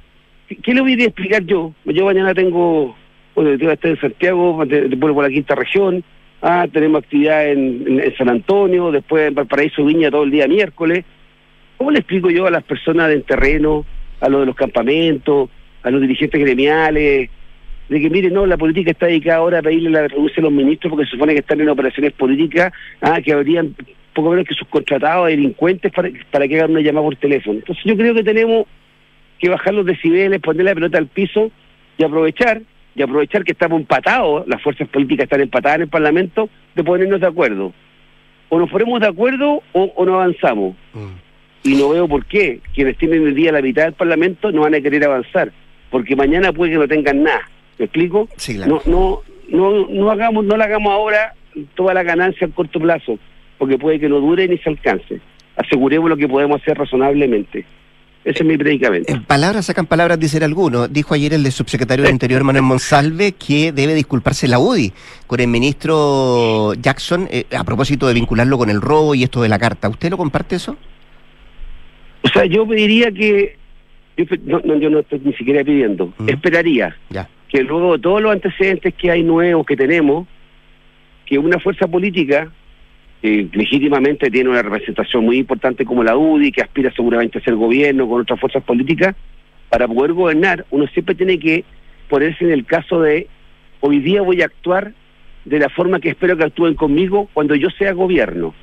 ¿qué- ¿qué le voy a explicar yo? Yo mañana tengo, bueno, yo voy a estar en Santiago, de- después por la quinta región, ah, tenemos actividad en, en- en San Antonio, después en Valparaíso Viña todo el día miércoles. ¿Cómo le explico yo a las personas del terreno, a los de los campamentos, a los dirigentes gremiales, de que mire, no, la política está dedicada ahora a pedirle la renuncia a los ministros porque se supone que están en operaciones políticas, ah, que habrían poco menos que sus contratados, delincuentes, para, para que hagan una llamada por teléfono. Entonces yo creo que tenemos que bajar los decibeles, poner la pelota al piso y aprovechar, y aprovechar que estamos empatados, las fuerzas políticas están empatadas en el Parlamento, de ponernos de acuerdo. O nos ponemos de acuerdo o, o no avanzamos. Y no veo por qué quienes tienen el día la mitad del Parlamento no van a querer avanzar, porque mañana puede que no tengan nada. ¿Me explico? Sí, claro. No, no, no, no hagamos, no la hagamos ahora toda la ganancia a corto plazo, porque puede que no dure ni se alcance. Aseguremos lo que podemos hacer razonablemente. Ese es mi predicamento. En palabras sacan palabras, dicen algunos. Dijo ayer el subsecretario del Interior, Manuel Monsalve, que debe disculparse la UDI con el ministro Jackson eh, a propósito de vincularlo con el robo y esto de la carta. ¿Usted lo comparte eso? O sea, yo pediría que, yo, no, no, yo no estoy ni siquiera pidiendo, esperaría Ya. que luego de todos los antecedentes que hay nuevos que tenemos, que una fuerza política que legítimamente tiene una representación muy importante como la UDI, que aspira seguramente a ser gobierno con otras fuerzas políticas, para poder gobernar, uno siempre tiene que ponerse en el caso de hoy día voy a actuar de la forma que espero que actúen conmigo cuando yo sea gobierno.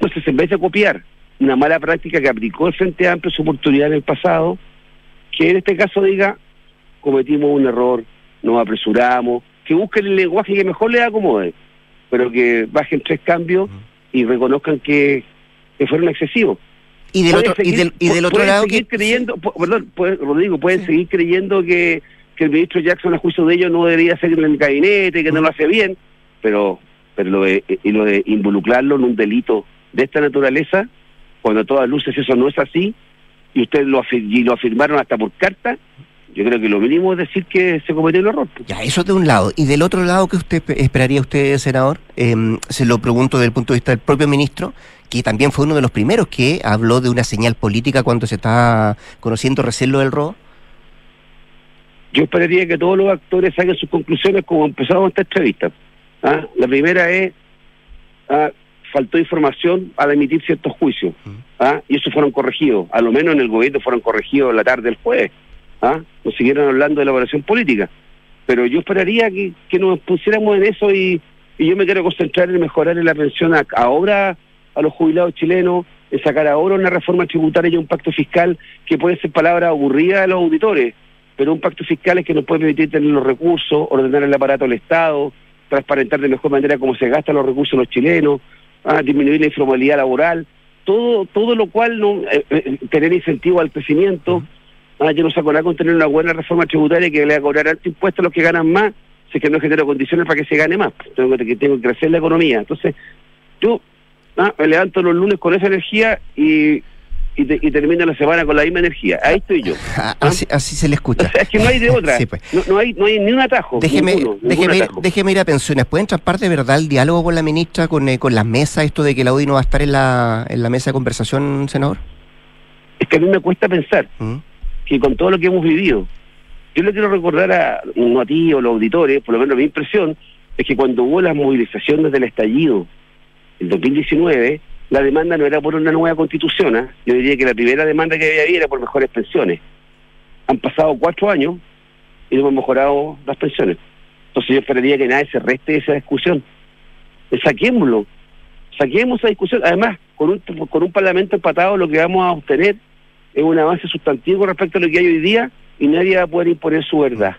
Entonces, en vez de copiar una mala práctica que aplicó el Frente Amplio su oportunidad en el pasado, que en este caso diga, cometimos un error, nos apresuramos, que busquen el lenguaje que mejor les acomode, pero que bajen tres cambios y reconozcan que, que fueron excesivos. Y del otro, y seguir- del, y del otro pueden lado, seguir que, creyendo, perdón, pueden- Rodrigo, pueden seguir creyendo que, que el ministro Jackson, a juicio de ellos, no debería ser en el gabinete, que no lo hace bien, pero pero lo de, y lo de involucrarlo en un delito de esta naturaleza, cuando a todas luces eso no es así, y ustedes lo, afir- y lo afirmaron hasta por carta, yo creo que lo mínimo es decir que se cometió un error. ya, eso de un lado. Y del otro lado, ¿qué usted pe- esperaría usted, senador? Em, se lo pregunto desde el punto de vista del propio ministro, que también fue uno de los primeros que habló de una señal política cuando se está conociendo recién lo del robo. Yo esperaría que todos los actores saquen sus conclusiones como empezamos esta entrevista. ¿ah? La primera es, ah, faltó información al emitir ciertos juicios, ¿ah? y esos fueron corregidos, a lo menos en el gobierno fueron corregidos la tarde del jueves, ¿ah? nos siguieron hablando de la evaluación política. Pero yo esperaría que, que nos pusiéramos en eso y, y yo me quiero concentrar en mejorar la pensión a- ahora a los jubilados chilenos, en sacar ahora una reforma tributaria y un pacto fiscal que puede ser palabra aburrida de los auditores, pero un pacto fiscal es que nos puede permitir tener los recursos, ordenar el aparato del Estado, transparentar de mejor manera cómo se gastan los recursos los chilenos, ah, disminuir la informalidad laboral, todo todo lo cual no eh, eh, tener incentivo al crecimiento. Ah, yo no saco nada con tener una buena reforma tributaria que le va a cobrar alto impuesto a los que ganan más, si es que no genera condiciones para que se gane más. Tengo que, tengo que crecer la economía. Entonces, yo ah, me levanto los lunes con esa energía y, y, te- y termino la semana con la misma energía. Ahí estoy yo. Ah, Así, así se le escucha. O sea, es que no hay de otra. Sí, pues. no, no hay, no hay ni un atajo. Déjeme, ninguno, déjeme, ir, atajo. déjeme ir a pensiones. ¿Pueden traspar de verdad el diálogo con la ministra, con, eh, con las mesas, esto de que la UDI no va a estar en la, en la mesa de conversación, senador? Es que a mí me cuesta pensar ¿Mm? que con todo lo que hemos vivido, yo le quiero recordar a, no a ti o a los auditores, por lo menos mi impresión, es que cuando hubo las movilizaciones del estallido en 2019, la demanda no era por una nueva constitución, ¿ah? yo diría que la primera demanda que había era por mejores pensiones. Han pasado cuatro años y no hemos mejorado las pensiones. Entonces yo esperaría que nadie se reste esa discusión. Saquémoslo, saquemos esa discusión. Además, con un, con un parlamento empatado lo que vamos a obtener es un avance sustantivo respecto a lo que hay hoy día y nadie va a poder imponer su verdad.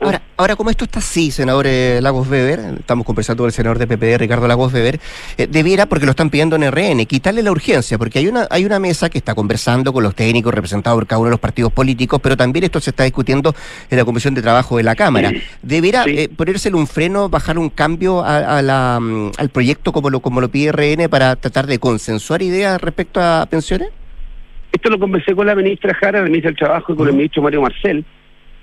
Ahora, ahora como esto está así, senador eh, Lagos Weber, estamos conversando con el senador de PPD, Ricardo Lagos Weber, eh, debiera, porque lo están pidiendo en RN, quitarle la urgencia, porque hay una, hay una mesa que está conversando con los técnicos representados por cada uno de los partidos políticos, pero también esto se está discutiendo en la Comisión de Trabajo de la Cámara. ¿Debiera eh, ponérsele un freno, bajar un cambio a, la, mm, al proyecto como lo, como lo pide RN para tratar de consensuar ideas respecto a pensiones? Esto lo conversé con la ministra Jara, la ministra del Trabajo, y con el ministro Mario Marcel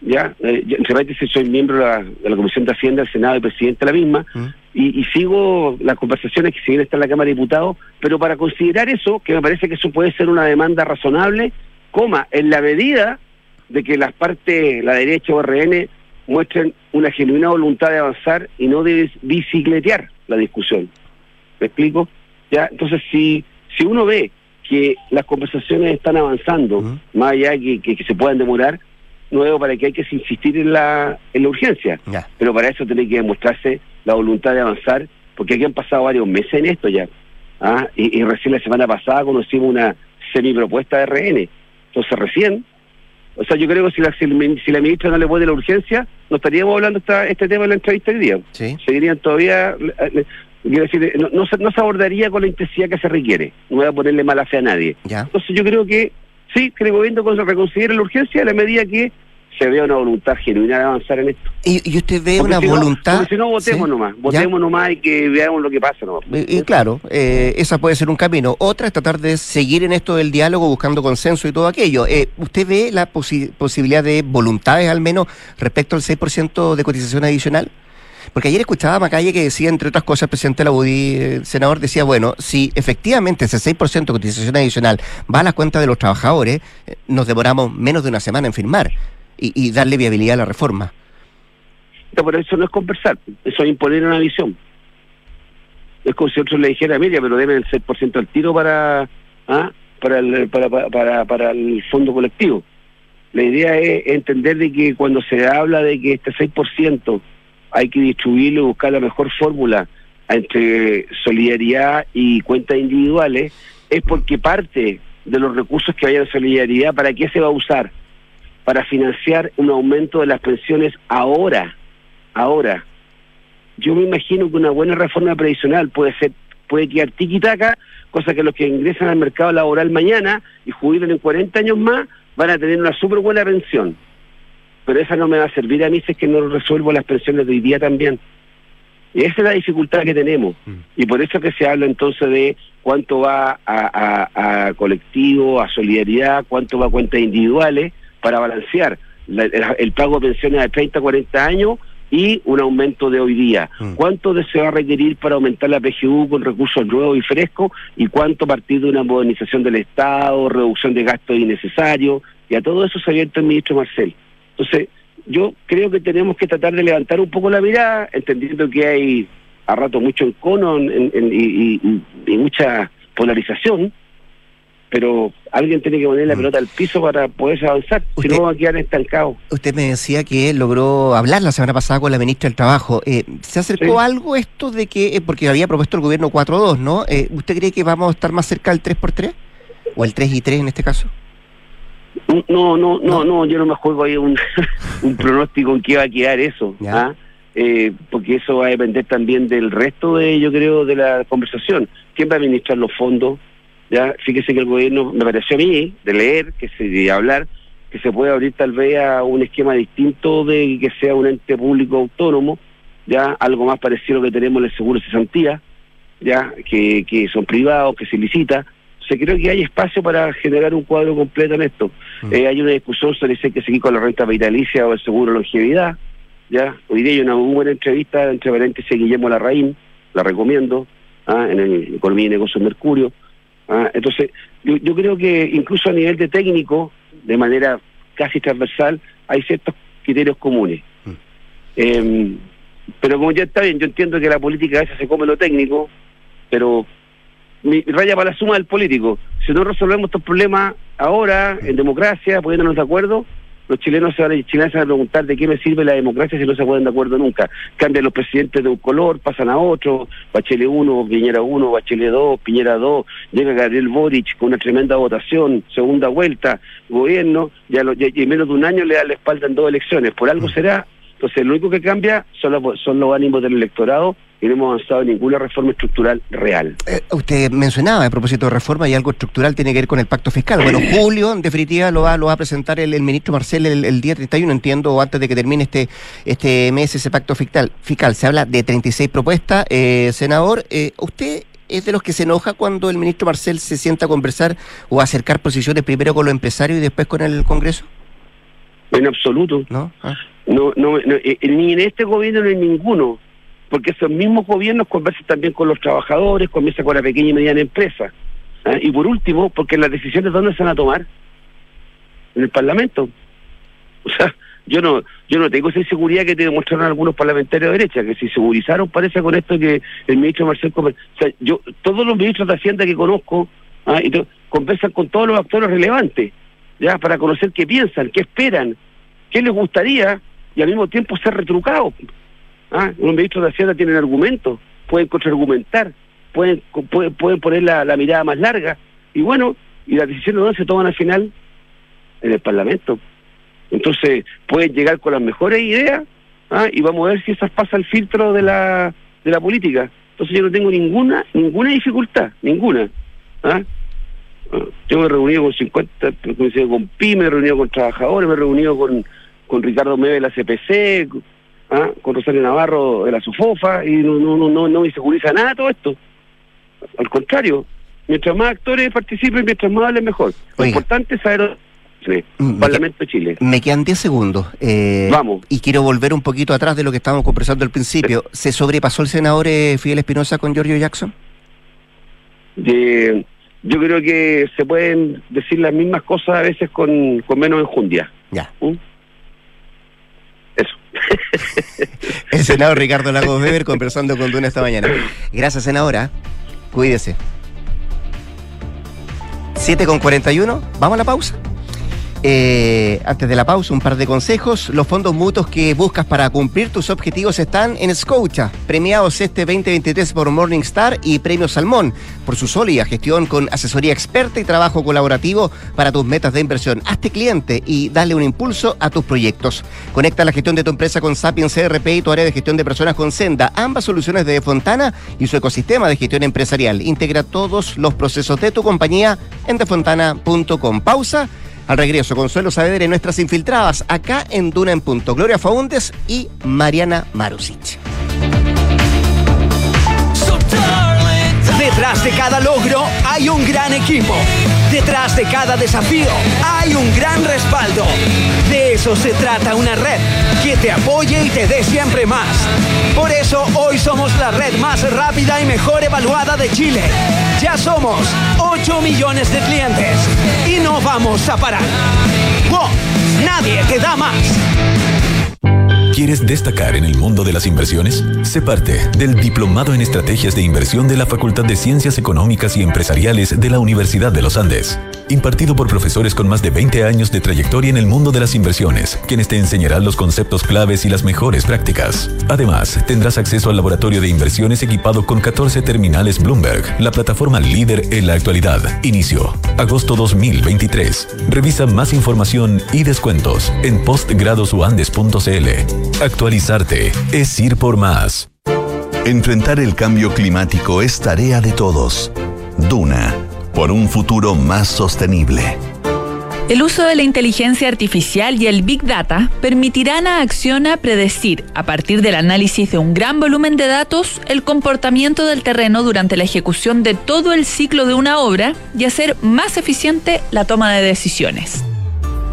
ya, eh, entre soy miembro de la, Comisión de Hacienda del Senado y presidente de la misma, mm. y, sigo las conversaciones que siguen está en la Cámara de Diputados, pero para considerar eso, que me parece que eso puede ser una demanda razonable, coma, en la medida de que las partes, la derecha o RN, muestren una genuina voluntad de avanzar y no de bicicletear la discusión. ¿Me explico? Ya, entonces si, si uno ve que las conversaciones están avanzando, mm. más allá que, que se puedan demorar, nuevo para que hay que insistir en la, en la urgencia. Pero para eso tiene que demostrarse la voluntad de avanzar, porque aquí han pasado varios meses en esto ya. ¿ah? Y, recién la semana pasada conocimos una semi-propuesta de RN. Entonces recién, o sea, yo creo que si la, si, la ministra no le pone la urgencia, no estaríamos hablando esta, este tema en la entrevista hoy día. Seguirían todavía... Quiero decir, no, se, no se abordaría con la intensidad que se requiere. No voy a ponerle mala fe a nadie. Entonces yo creo que sí, que el gobierno reconsidere la urgencia a la medida que se vea una voluntad genuina de avanzar en esto. ¿Y, usted ve una voluntad? porque si no, votemos nomás. Votemos nomás y que veamos lo que pasa nomás. Y, claro, eh, esa puede ser un camino. Otra es tratar de seguir en esto del diálogo, buscando consenso y todo aquello. Eh, ¿Usted ve la posibilidad de voluntades, al menos, respecto al 6% de cotización adicional? Porque ayer escuchaba a Macalle que decía, entre otras cosas, el presidente de la UDI, el senador, decía, bueno, si efectivamente ese 6% de cotización adicional va a la cuenta de los trabajadores, eh, nos demoramos menos de una semana en firmar y, darle viabilidad a la reforma. Pero eso no es conversar, eso es imponer una visión. Es como si otros le dijera, mira, pero deben el 6% al tiro para, ¿ah? para, el, para, para, para, el fondo colectivo. La idea es entender de que cuando se habla de que este 6% hay que distribuirlo y buscar la mejor fórmula entre solidaridad y cuentas individuales, es porque parte de los recursos que vaya en solidaridad, ¿para qué se va a usar? para financiar un aumento de las pensiones ahora, ahora. Yo me imagino que una buena reforma previsional puede ser, puede quedar tiquitaca, cosa que los que ingresan al mercado laboral mañana y jubilan en 40 años más van a tener una súper buena pensión. Pero esa no me va a servir a mí si es que no resuelvo las pensiones de hoy día también. Y esa es la dificultad que tenemos. Mm. Y por eso que se habla entonces de cuánto va a, a colectivo, a solidaridad, cuánto va a cuentas individuales, para balancear el, pago de pensiones de 30 a 40 años y un aumento de hoy día. Mm. ¿Cuánto se va a requerir para aumentar la PGU con recursos nuevos y frescos? ¿Y cuánto a partir de una modernización del Estado, reducción de gastos innecesarios? Y a todo eso se abierto el ministro Marcel. Entonces, yo creo que tenemos que tratar de levantar un poco la mirada, entendiendo que hay a rato mucho encono y mucha polarización, pero alguien tiene que poner la mm. pelota al piso para poder avanzar, si no va a quedar estancado. Usted me decía que logró hablar la semana pasada con la ministra del Trabajo. Eh, ¿Se acercó algo esto de que, eh, porque había propuesto el gobierno 4-2, ¿no? Eh, ¿Usted cree que vamos a estar más cerca del 3x3? ¿O el 3 y 3 en este caso? No, no, no, no, yo no me juego ahí un, un pronóstico en qué va a quedar eso. ¿ah? porque eso va a depender también del resto de, yo creo, de la conversación. ¿Quién va a administrar los fondos? Ya, fíjese que el gobierno, me pareció a mí, de leer, que se, de hablar, que se puede abrir tal vez a un esquema distinto de que sea un ente público autónomo, ya algo más parecido a lo que tenemos en el seguro de cesantía, ya que, que son privados, que se licita. O sea, creo que hay espacio para generar un cuadro completo en esto. Mm. Eh, hay una discusión sobre si hay que seguir con la renta vitalicia o el seguro de longevidad. Ya, hoy día hay una muy buena entrevista entre paréntesis Guillermo Larraín, la recomiendo, ¿ah? en el Economía y Negocios Mercurio, Ah, entonces, yo, creo que incluso a nivel de técnico, de manera casi transversal, hay ciertos criterios comunes. Eh, pero como ya está bien, yo entiendo que la política a veces se come lo técnico, pero raya para la suma del político. Si no resolvemos estos problemas ahora, en democracia, poniéndonos de acuerdo, los chilenos se van, a, chilenos se van a preguntar de qué me sirve la democracia si no se ponen de acuerdo nunca. Cambian los presidentes de un color, pasan a otro, Bachelet 1, Piñera 1, Bachelet 2, Piñera 2, llega Gabriel Boric con una tremenda votación, segunda vuelta, gobierno, y, a lo- y en menos de un año le da la espalda en dos elecciones. Por algo será. Entonces, lo único que cambia son los, son los ánimos del electorado y no hemos avanzado en ninguna reforma estructural real. Eh, usted mencionaba a propósito de reforma y algo estructural tiene que ver con el pacto fiscal. Bueno, Julio, en definitiva, lo va, lo va a presentar el, el ministro Marcel el, el día 31, entiendo, antes de que termine este, este mes ese pacto fiscal. fiscal. Se habla de 36 propuestas. Eh, senador, eh, ¿usted es de los que se enoja cuando el ministro Marcel se sienta a conversar o a acercar posiciones primero con los empresarios y después con el Congreso? En absoluto. ¿No? Ah. No, no, no, eh, ni en este gobierno ni en ninguno, porque esos mismos gobiernos conversan también con los trabajadores, conversan con la pequeña y mediana empresa. ¿ah? Y por último, porque las decisiones dónde se van a tomar en el Parlamento. O sea, yo no, yo no tengo esa inseguridad que te demostraron algunos parlamentarios de derecha, que se insegurizaron parece con esto que el ministro Marcel Comer, o sea, yo, todos los ministros de Hacienda que conozco, ¿ah? y conversan con todos los actores relevantes, ya, para conocer qué piensan, qué esperan, qué les gustaría y al mismo tiempo ser retrucados. ¿Ah? Los ministros de Hacienda tienen argumentos, pueden contraargumentar, pueden, pueden, pueden poner la, mirada más larga y bueno, y las decisiones dónde se toman al final en el Parlamento. Entonces pueden llegar con las mejores ideas ¿ah? y vamos a ver si esas pasan el filtro de la, de la política. Entonces yo no tengo ninguna ninguna dificultad, ninguna. ¿ah? Ah, Yo me he reunido con 50, me he reunido con PYME, me he reunido con trabajadores, me he reunido con, con Ricardo Meve de la CPC, ¿ah? con Rosario Navarro de la SUFOFA, y no, no, no, no, no inseguriza nada todo esto. Al contrario, mientras más actores participen, mientras más hablen mejor. Lo Oiga. importante es saber sí, Mm, Parlamento de Chile. Me quedan 10 segundos. eh, Vamos. Y quiero volver un poquito atrás de lo que estábamos conversando al principio. ¿Se sobrepasó el senador eh, Fidel Espinosa con Giorgio Jackson? Yo creo que se pueden decir las mismas cosas a veces con, con menos enjundia. Ya. ¿Mm? El senador Ricardo Lagos Weber conversando con Duna esta mañana. Gracias, senadora. Cuídese. 7 con 41. ¿Vamos a la pausa? Eh, antes de la pausa, un par de consejos. Los fondos mutuos que buscas para cumplir tus objetivos están en Scotia, premiados este 2023 por Morningstar y Premio Salmón, por su sólida gestión con asesoría experta y trabajo colaborativo para tus metas de inversión. Hazte cliente y dale un impulso a tus proyectos. Conecta la gestión de tu empresa con Sapiens CRP y tu área de gestión de personas con Senda, ambas soluciones de Fontana y su ecosistema de gestión empresarial. Integra todos los procesos de tu compañía en defontana.com. Pausa. Al regreso, Consuelo Saavedra y nuestras infiltradas acá en Duna en Punto. Gloria Faúndes y Mariana Marusic. Detrás de cada logro hay un gran equipo. Detrás de cada desafío hay un gran respaldo. De eso se trata una red que te apoye y te dé siempre más. Por eso hoy somos la red más rápida y mejor evaluada de Chile. Ya somos 8 millones de clientes y no vamos a parar. ¡Wow! Nadie te da más. ¿Quieres destacar en el mundo de las inversiones? Sé parte del Diplomado en Estrategias de Inversión de la Facultad de Ciencias Económicas y Empresariales de la Universidad de los Andes. Impartido por profesores con más de 20 años de trayectoria en el mundo de las inversiones, quienes te enseñarán los conceptos claves y las mejores prácticas. Además, tendrás acceso al laboratorio de inversiones equipado con 14 terminales Bloomberg, la plataforma líder en la actualidad. Inicio, agosto 2023. Revisa más información y descuentos en postgradosuandes.cl. Actualizarte es ir por más. Enfrentar el cambio climático es tarea de todos. Duna, por un futuro más sostenible. El uso de la inteligencia artificial y el Big Data permitirán a Acciona predecir, a partir del análisis de un gran volumen de datos, el comportamiento del terreno durante la ejecución de todo el ciclo de una obra y hacer más eficiente la toma de decisiones.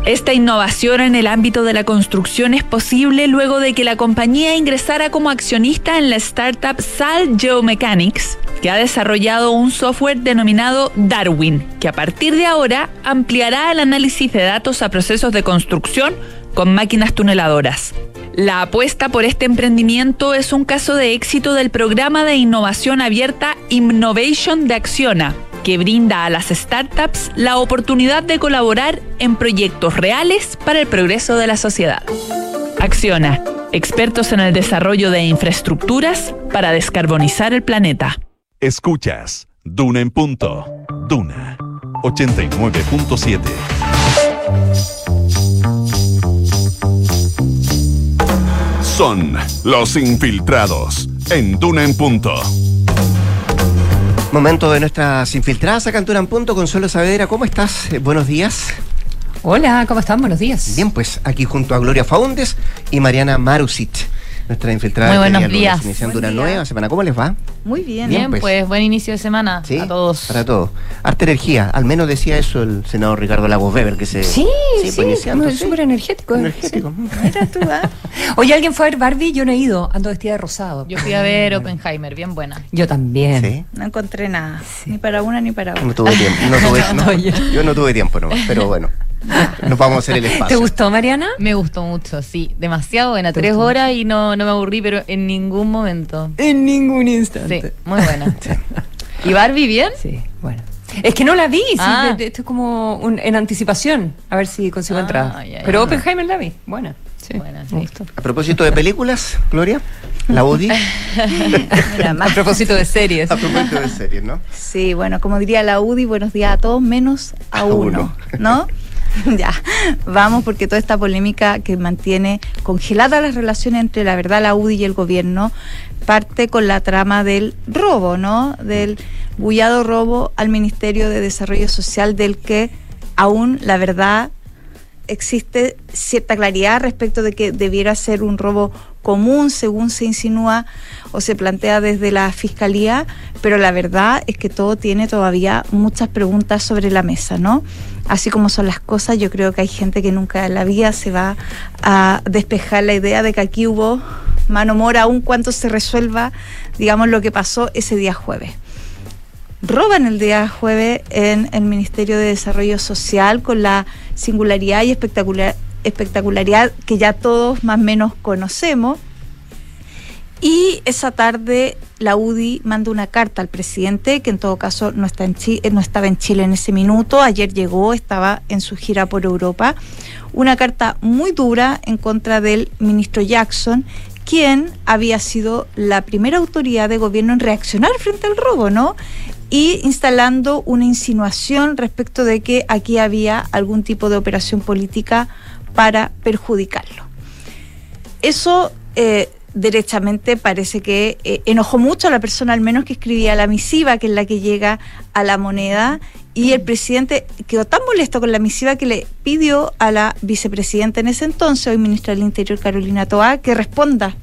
Esta innovación en el ámbito de la construcción es posible luego de que la compañía ingresara como accionista en la startup Sal Geomechanics, que ha desarrollado un software denominado Darwin, que a partir de ahora ampliará el análisis de datos a procesos de construcción con máquinas tuneladoras. La apuesta por este emprendimiento es un caso de éxito del programa de innovación abierta Innovation de Acciona, que brinda a las startups la oportunidad de colaborar en proyectos reales para el progreso de la sociedad. Acciona, expertos en el desarrollo de infraestructuras para descarbonizar el planeta. Escuchas Duna en punto. Duna 89.7. Son los infiltrados en Duna en punto. Momento de nuestras infiltradas acá en Duna en punto. Consuelo Saavedra, ¿cómo estás? Eh, buenos días. Hola, ¿cómo están? Buenos días. Bien, pues aquí junto a Gloria Faundes y Mariana Marusit, nuestra infiltrada. Muy buenos días. Iniciando Buen una día. nueva semana. ¿Cómo les va? Muy bien. Bien, Bien, pues. pues. buen inicio de semana Sí, a todos. Para todos. Harta energía. Al menos decía eso el senador Ricardo Lagos Weber, que se. Sí, sí, pues, iniciando, muy- sí. súper energético. Energético. Mira tú, ¿ah? Oye, ¿alguien fue a ver Barbie? Yo no he ido, ando vestida de rosado. Yo fui a ver Oppenheimer, bien buena. Yo también. Sí. No encontré nada. Ni para una ni para No otra. tuve tiempo. No tuve, no, No, yo- yo no tuve tiempo nomás, pero bueno. Nos vamos a hacer el ¿Te espacio. gustó, Mariana? Me gustó mucho, sí. Demasiado buena. ¿Te Tres gustó? horas y no, no me aburrí, pero en ningún momento. En ningún Sí, instante. muy buena. ¿Y Barbie bien? Sí, bueno. Es que no la vi, sí, Ah. de- de- esto es como un- en anticipación, a ver si consigo Ah, ya. Pero Oppenheimer la vi, buena. Sí, Buena, sí. A propósito de películas, Gloria, la UDI. Mira, A propósito de series. A propósito de series, ¿no? Sí, bueno, como diría la UDI, buenos días a todos, menos a, A uno, uno. ¿no? ya, vamos, porque toda esta polémica que mantiene congeladas las relaciones entre la verdad, la UDI y el gobierno, parte con la trama del robo, ¿no? Del bullado robo al Ministerio de Desarrollo Social, del que aún la verdad existe cierta claridad respecto de que debiera ser un robo común, según se insinúa o se plantea desde la Fiscalía, pero la verdad es que todo tiene todavía muchas preguntas sobre la mesa, ¿no? Así como son las cosas, yo creo que hay gente que nunca en la vida se va a despejar la idea de que aquí hubo mano mora, aun cuando se resuelva, digamos, lo que pasó ese día jueves roban el día jueves en el Ministerio de Desarrollo Social con la singularidad y espectacular, espectacularidad que ya todos más o menos conocemos. Y esa tarde la UDI manda una carta al presidente, que en todo caso no, está en eh, no estaba en Chile en ese minuto, ayer llegó, estaba en su gira por Europa, una carta muy dura en contra del ministro Jackson, quien había sido la primera autoridad de gobierno en reaccionar frente al robo, ¿no? Y instalando una insinuación respecto de que aquí había algún tipo de operación política para perjudicarlo. Eso eh, derechamente parece que eh, enojó mucho a la persona al menos que escribía la misiva, que es la que llega a la moneda, y el presidente quedó tan molesto con la misiva que le pidió a la vicepresidenta en ese entonces, hoy ministra del Interior Carolina Toá, que responda,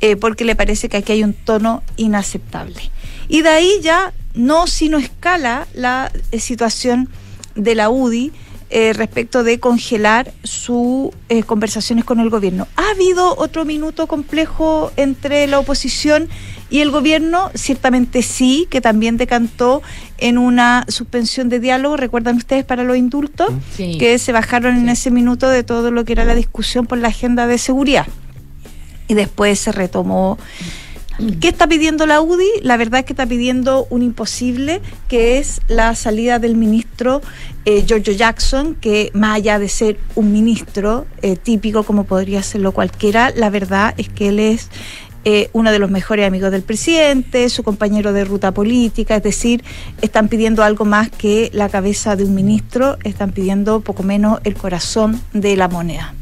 eh, porque le parece que aquí hay un tono inaceptable. Y de ahí ya no sino escala la eh, situación de la UDI eh, respecto de congelar sus eh, conversaciones con el gobierno. ¿Ha habido otro minuto complejo entre la oposición y el gobierno? Ciertamente sí, que también decantó en una suspensión de diálogo, recuerdan ustedes, para los indultos, Sí. que se bajaron en ese minuto de todo lo que era la discusión por la agenda de seguridad. Y después se retomó ¿Qué está pidiendo la UDI? La verdad es que está pidiendo un imposible, que es la salida del ministro eh, Giorgio Jackson, que más allá de ser un ministro eh, típico como podría serlo cualquiera, la verdad es que él es eh, uno de los mejores amigos del presidente, su compañero de ruta política, es decir, están pidiendo algo más que la cabeza de un ministro, están pidiendo poco menos el corazón de la moneda.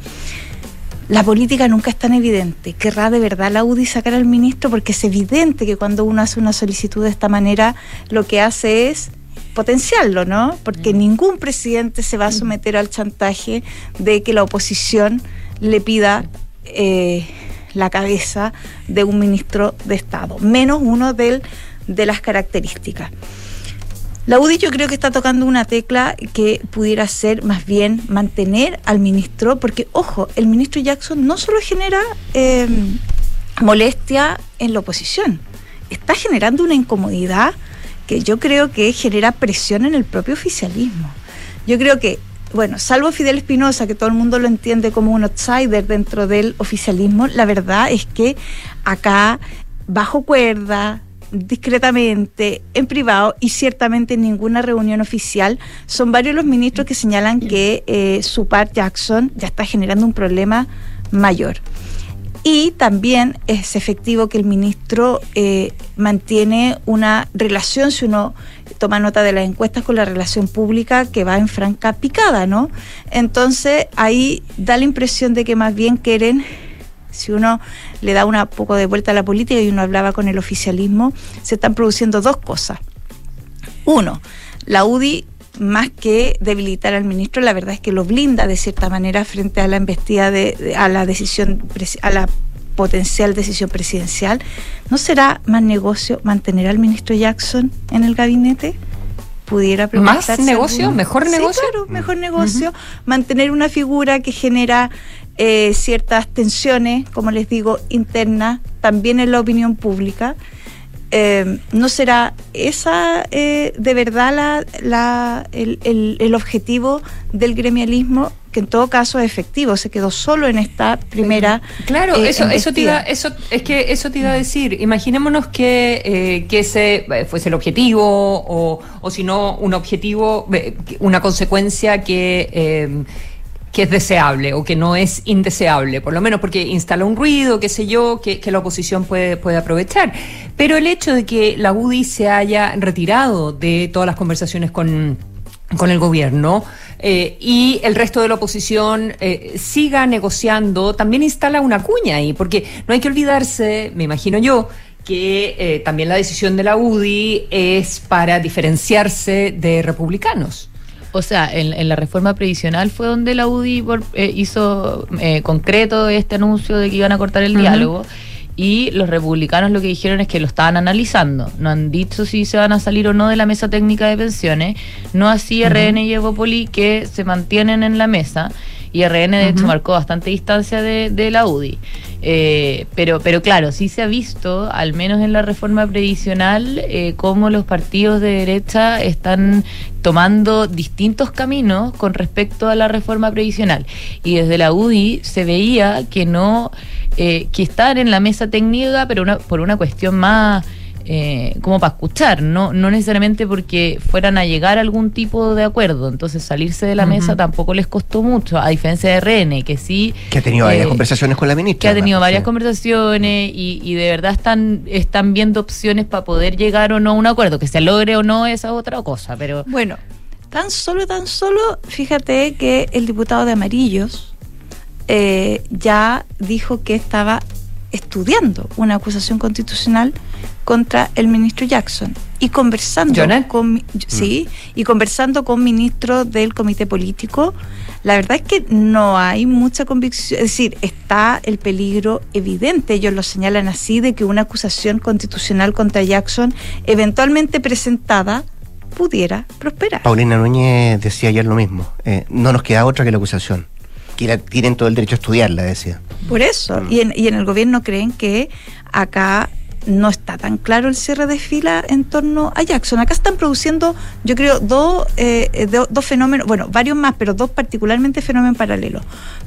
La política nunca es tan evidente. ¿Querrá de verdad la UDI sacar al ministro? Porque es evidente que cuando uno hace una solicitud de esta manera, lo que hace es potenciarlo, ¿no? Porque ningún presidente se va a someter al chantaje de que la oposición le pida eh, la cabeza de un ministro de Estado, menos uno del, de las características. La UDI yo creo que está tocando una tecla que pudiera ser más bien mantener al ministro, porque ojo, el ministro Jackson no solo genera eh, molestia en la oposición, está generando una incomodidad que yo creo que genera presión en el propio oficialismo. Yo creo que, bueno, salvo Fidel Espinosa, que todo el mundo lo entiende como un outsider dentro del oficialismo, la verdad es que acá, bajo cuerda, discretamente, en privado y ciertamente en ninguna reunión oficial, son varios los ministros que señalan que eh, su par Jackson ya está generando un problema mayor. Y también es efectivo que el ministro eh, mantiene una relación, si uno toma nota de las encuestas, con la relación pública que va en franca picada, ¿no? Entonces ahí da la impresión de que más bien quieren si uno le da un poco de vuelta a la política y uno hablaba con el oficialismo, se están produciendo dos cosas. Uno, la UDI más que debilitar al ministro, la verdad es que lo blinda de cierta manera frente a la embestida de, a la decisión a la potencial decisión presidencial. ¿No será más negocio mantener al ministro Jackson en el gabinete? pudiera más negocio, mejor negocio. claro, mejor negocio. Mantener una figura que genera eh, ciertas tensiones, como les digo, internas, también en la opinión pública. Eh, ¿No será esa eh, de verdad la, el, objetivo del gremialismo? Que en todo caso es efectivo, se quedó solo en esta primera. Claro, eso, eso, te iba, eso es que eso te iba a decir. Imaginémonos que, que ese fuese el objetivo, o, o si no, un objetivo, una consecuencia que que es deseable o que no es indeseable, por lo menos porque instala un ruido, qué sé yo, que, la oposición puede, puede aprovechar. Pero el hecho de que la UDI se haya retirado de todas las conversaciones con, con el gobierno eh, y el resto de la oposición eh, siga negociando, también instala una cuña ahí, porque no hay que olvidarse, me imagino yo, que eh, también la decisión de la UDI es para diferenciarse de republicanos. O sea, en, la reforma previsional fue donde la UDI eh, hizo eh, concreto este anuncio de que iban a cortar el diálogo. Y los republicanos lo que dijeron es que lo estaban analizando. No han dicho si se van a salir o no de la mesa técnica de pensiones. No así RN y Evopoli que se mantienen en la mesa y RN de hecho marcó bastante distancia de, la UDI. Eh, pero, pero claro, sí se ha visto, al menos en la reforma previsional, eh, cómo los partidos de derecha están tomando distintos caminos con respecto a la reforma previsional. Y desde la UDI se veía que no, eh, que estaban en la mesa técnica, pero una, por una cuestión más eh, como para escuchar, no, no necesariamente porque fueran a llegar a algún tipo de acuerdo. Entonces salirse de la mesa tampoco les costó mucho, a diferencia de RN, que sí... Que ha tenido varias eh, conversaciones con la ministra. Que ha tenido varias conversaciones y, y, de verdad están, están viendo opciones para poder llegar o no a un acuerdo, que se logre o no, esa es otra cosa, pero... Bueno, tan solo, tan solo, fíjate que el diputado de Amarillos eh, ya dijo que estaba estudiando una acusación constitucional contra el ministro Jackson y conversando con sí y conversando con ministros del comité político la verdad es que no hay mucha convicción es decir está el peligro evidente ellos lo señalan así de que una acusación constitucional contra Jackson eventualmente presentada pudiera prosperar. Paulina Núñez decía ayer lo mismo eh, no nos queda otra que la acusación que tienen todo el derecho a estudiarla decía. Por eso mm. y, en, y en el gobierno creen que acá no está tan claro el cierre de fila en torno a Jackson. Acá están produciendo, yo creo, dos, eh, dos fenómenos, bueno, varios más, pero dos particularmente fenómenos paralelos.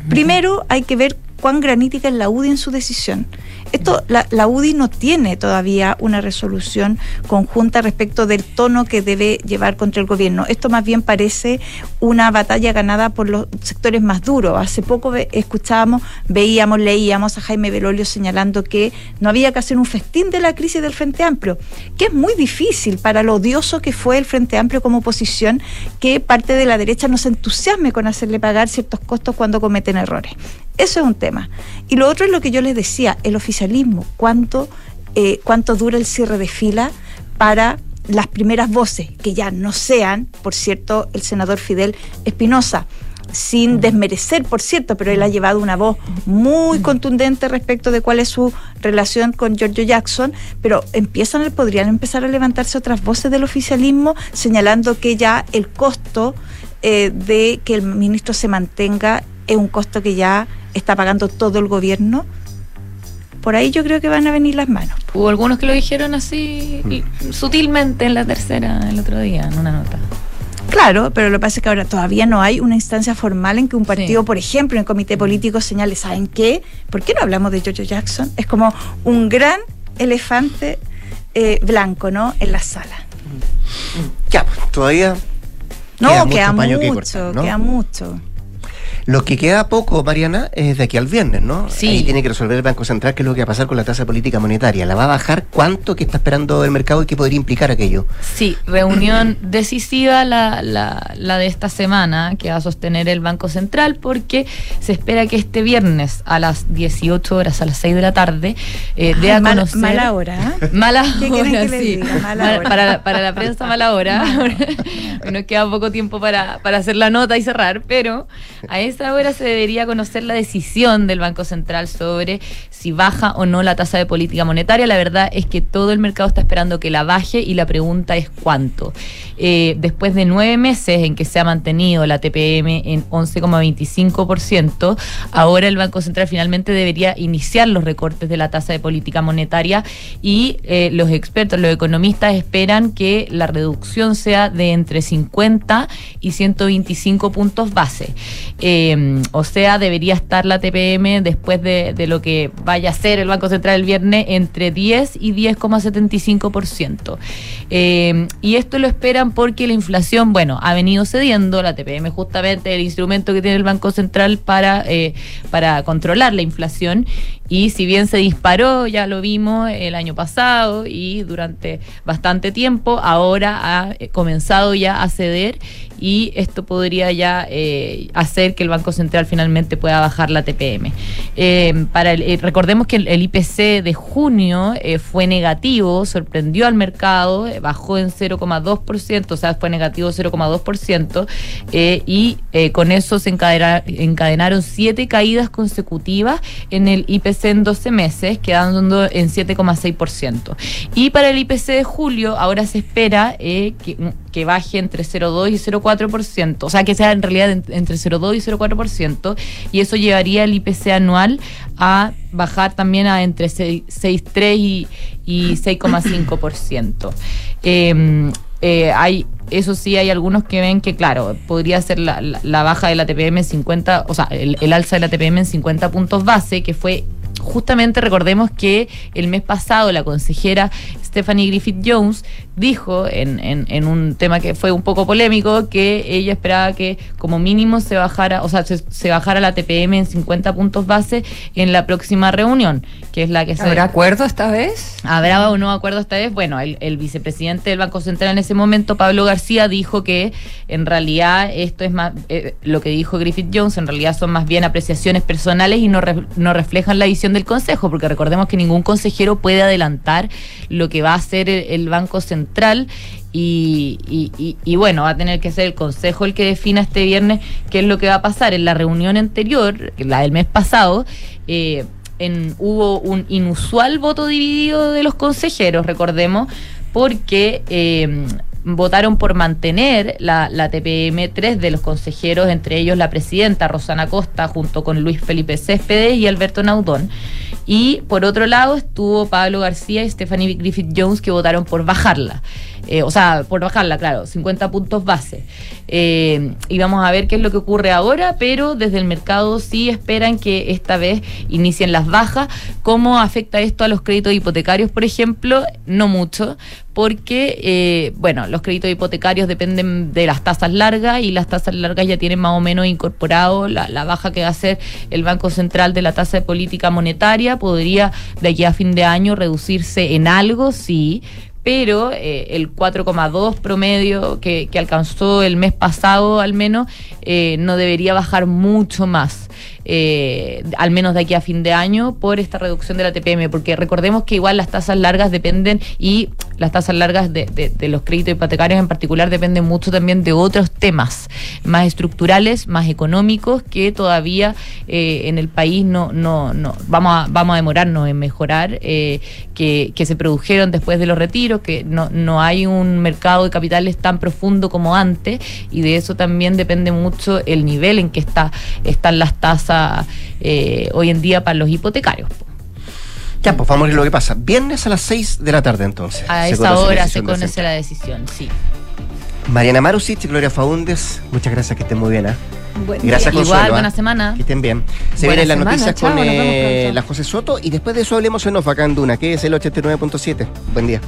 Primero, hay que ver cuán granítica es la UDI en su decisión. Esto, la, UDI no tiene todavía una resolución conjunta respecto del tono que debe llevar contra el gobierno. Esto más bien parece una batalla ganada por los sectores más duros. Hace poco escuchábamos, veíamos, leíamos a Jaime Belolio señalando que no había que hacer un festín de la crisis del Frente Amplio, que es muy difícil para lo odioso que fue el Frente Amplio como oposición, que parte de la derecha no se entusiasme con hacerle pagar ciertos costos cuando cometen errores. Eso es un tema. Y lo otro es lo que yo les decía, el oficialismo, cuánto, eh, cuánto dura el cierre de fila para las primeras voces, que ya no sean, por cierto, el senador Fidel Espinosa, sin desmerecer, por cierto, pero él ha llevado una voz muy contundente respecto de cuál es su relación con Giorgio Jackson, pero empiezan, podrían empezar a levantarse otras voces del oficialismo señalando que ya el costo eh, de que el ministro se mantenga es un costo que ya está pagando todo el gobierno? por ahí yo creo que van a venir las manos. Hubo algunos que lo dijeron así mm. sutilmente en la tercera el otro día, en una nota. Claro, pero lo que pasa es que ahora todavía no hay una instancia formal en que un partido, por ejemplo, en el comité político señale, ¿saben qué? ¿Por qué no hablamos de Jojo Jackson? Es como un gran elefante eh, blanco, ¿no? En la sala. Ya, pues, todavía. No, queda mucho, queda mucho. Lo que queda poco, Mariana, es de aquí al viernes, ¿no? Sí. Ahí tiene que resolver el Banco Central qué es lo que va a pasar con la tasa política monetaria. ¿La va a bajar? ¿Cuánto que está esperando el mercado y qué podría implicar aquello? Sí, reunión decisiva la, la, la de esta semana que va a sostener el Banco Central porque se espera que este viernes a las 18 horas, a las 6 de la tarde, eh, dé a conocer... mala hora. ¿eh? Mala ¿Qué hora, quieren que les sí. diga? Mala Mal- hora. Para, para la prensa, mala hora. Nos queda poco tiempo para, para hacer la nota y cerrar, pero a esa hora se debería conocer la decisión del Banco Central sobre si baja o no la tasa de política monetaria. La verdad es que todo el mercado está esperando que la baje y la pregunta es cuánto. Eh, después de nueve meses en que se ha mantenido la TPM en 11,25%, ahora el Banco Central finalmente debería iniciar los recortes de la tasa de política monetaria y eh, los expertos, los economistas esperan que la reducción sea de entre 50 y 125 puntos base. Eh, o sea, debería estar la TPM después de, lo que vaya a hacer el Banco Central el viernes entre 10 y 10,75%. Eh, y esto lo esperan porque la inflación, bueno, ha venido cediendo, la TPM justamente el instrumento que tiene el Banco Central para, eh, para controlar la inflación. Y si bien se disparó, ya lo vimos el año pasado y durante bastante tiempo, ahora ha eh, comenzado ya a ceder y esto podría ya eh, hacer que el Banco Central finalmente pueda bajar la TPM. Eh, para eh, recordemos que el, IPC de junio fue negativo, sorprendió al mercado, bajó en 0,2%, o sea, fue negativo 0,2%, eh, y con eso se encadena- encadenaron siete caídas consecutivas en el IPC en 12 meses, quedando en 7,6%. Y para el IPC de julio, ahora se espera que, que baje entre 0,2 y 0,4%, o sea, que sea en realidad en- entre 0,2 y 0,4%, y eso llevaría el IPC anual a bajar también a entre 6 6,3 y, y 6,5%. Eh, eh, hay, eso sí, hay algunos que ven que, claro, podría ser la, la- la baja de la TPM en 50, o sea, el, el alza de la TPM en 50 puntos base, que fue justamente recordemos que el mes pasado la consejera Stephanie Griffith Jones dijo en, en- en un tema que fue un poco polémico que ella esperaba que como mínimo se bajara, o sea, se, se bajara la TPM en 50 puntos base en la próxima reunión, que es la que se... ¿Habrá acuerdo esta vez? ¿Habrá un nuevo acuerdo esta vez? Bueno, el, el vicepresidente del Banco Central en ese momento, Pablo García, dijo que en realidad esto es más, eh, lo que dijo Griffith Jones, en realidad son más bien apreciaciones personales y no, re- no reflejan la visión del Consejo, porque recordemos que ningún consejero puede adelantar lo que va a hacer el, Banco Central. Y, y- bueno, va a tener que ser el Consejo el que defina este viernes qué es lo que va a pasar. En la reunión anterior, la del mes pasado, eh, en- hubo un inusual voto dividido de los consejeros, recordemos, porque eh, votaron por mantener la, la TPM tres de los consejeros, entre ellos la presidenta Rosana Costa, junto con Luis Felipe Céspedes y Alberto Naudón. Y por otro lado estuvo Pablo García y Stephanie Griffith Jones que votaron por bajarla. Eh, o sea, por bajarla, claro, 50 puntos base. Eh, y vamos a ver qué es lo que ocurre ahora, pero desde el mercado sí esperan que esta vez inicien las bajas. ¿Cómo afecta esto a los créditos hipotecarios, por ejemplo? No mucho, porque, eh, bueno, los créditos hipotecarios dependen de las tasas largas y las tasas largas ya tienen más o menos incorporado la, la baja que va a hacer el Banco Central de la tasa de política monetaria. Podría de aquí a fin de año reducirse en algo, sí, pero eh, el 4,2 promedio que, alcanzó el mes pasado al menos eh, no debería bajar mucho más. eh, al menos de aquí a fin de año, por esta reducción de la TPM, porque recordemos que igual las tasas largas dependen y las tasas largas de, los créditos hipotecarios en particular dependen mucho también de otros temas más estructurales, más económicos, que todavía eh, en el país no, no, no vamos a, vamos a demorarnos en mejorar, eh, que, que se produjeron después de los retiros, que no, no hay un mercado de capitales tan profundo como antes, y de eso también depende mucho el nivel en que está, están las tasas eh, hoy en día para los hipotecarios. Ya, pues vamos a ver lo que pasa. Viernes a las 6 de la tarde entonces. A se esa hora se conoce la decisión, sí. Mariana Marusic y Gloria Faúndes, muchas gracias, que estén muy bien. ¿ah? Buen Gracias, día. Consuelo, Igual, ¿ah? buena semana. Que estén bien. Se Buena vienen las semana, noticias chao, con eh, la José Soto y después de eso hablemos en off acá en Duna, que es el 89.7. Buen día.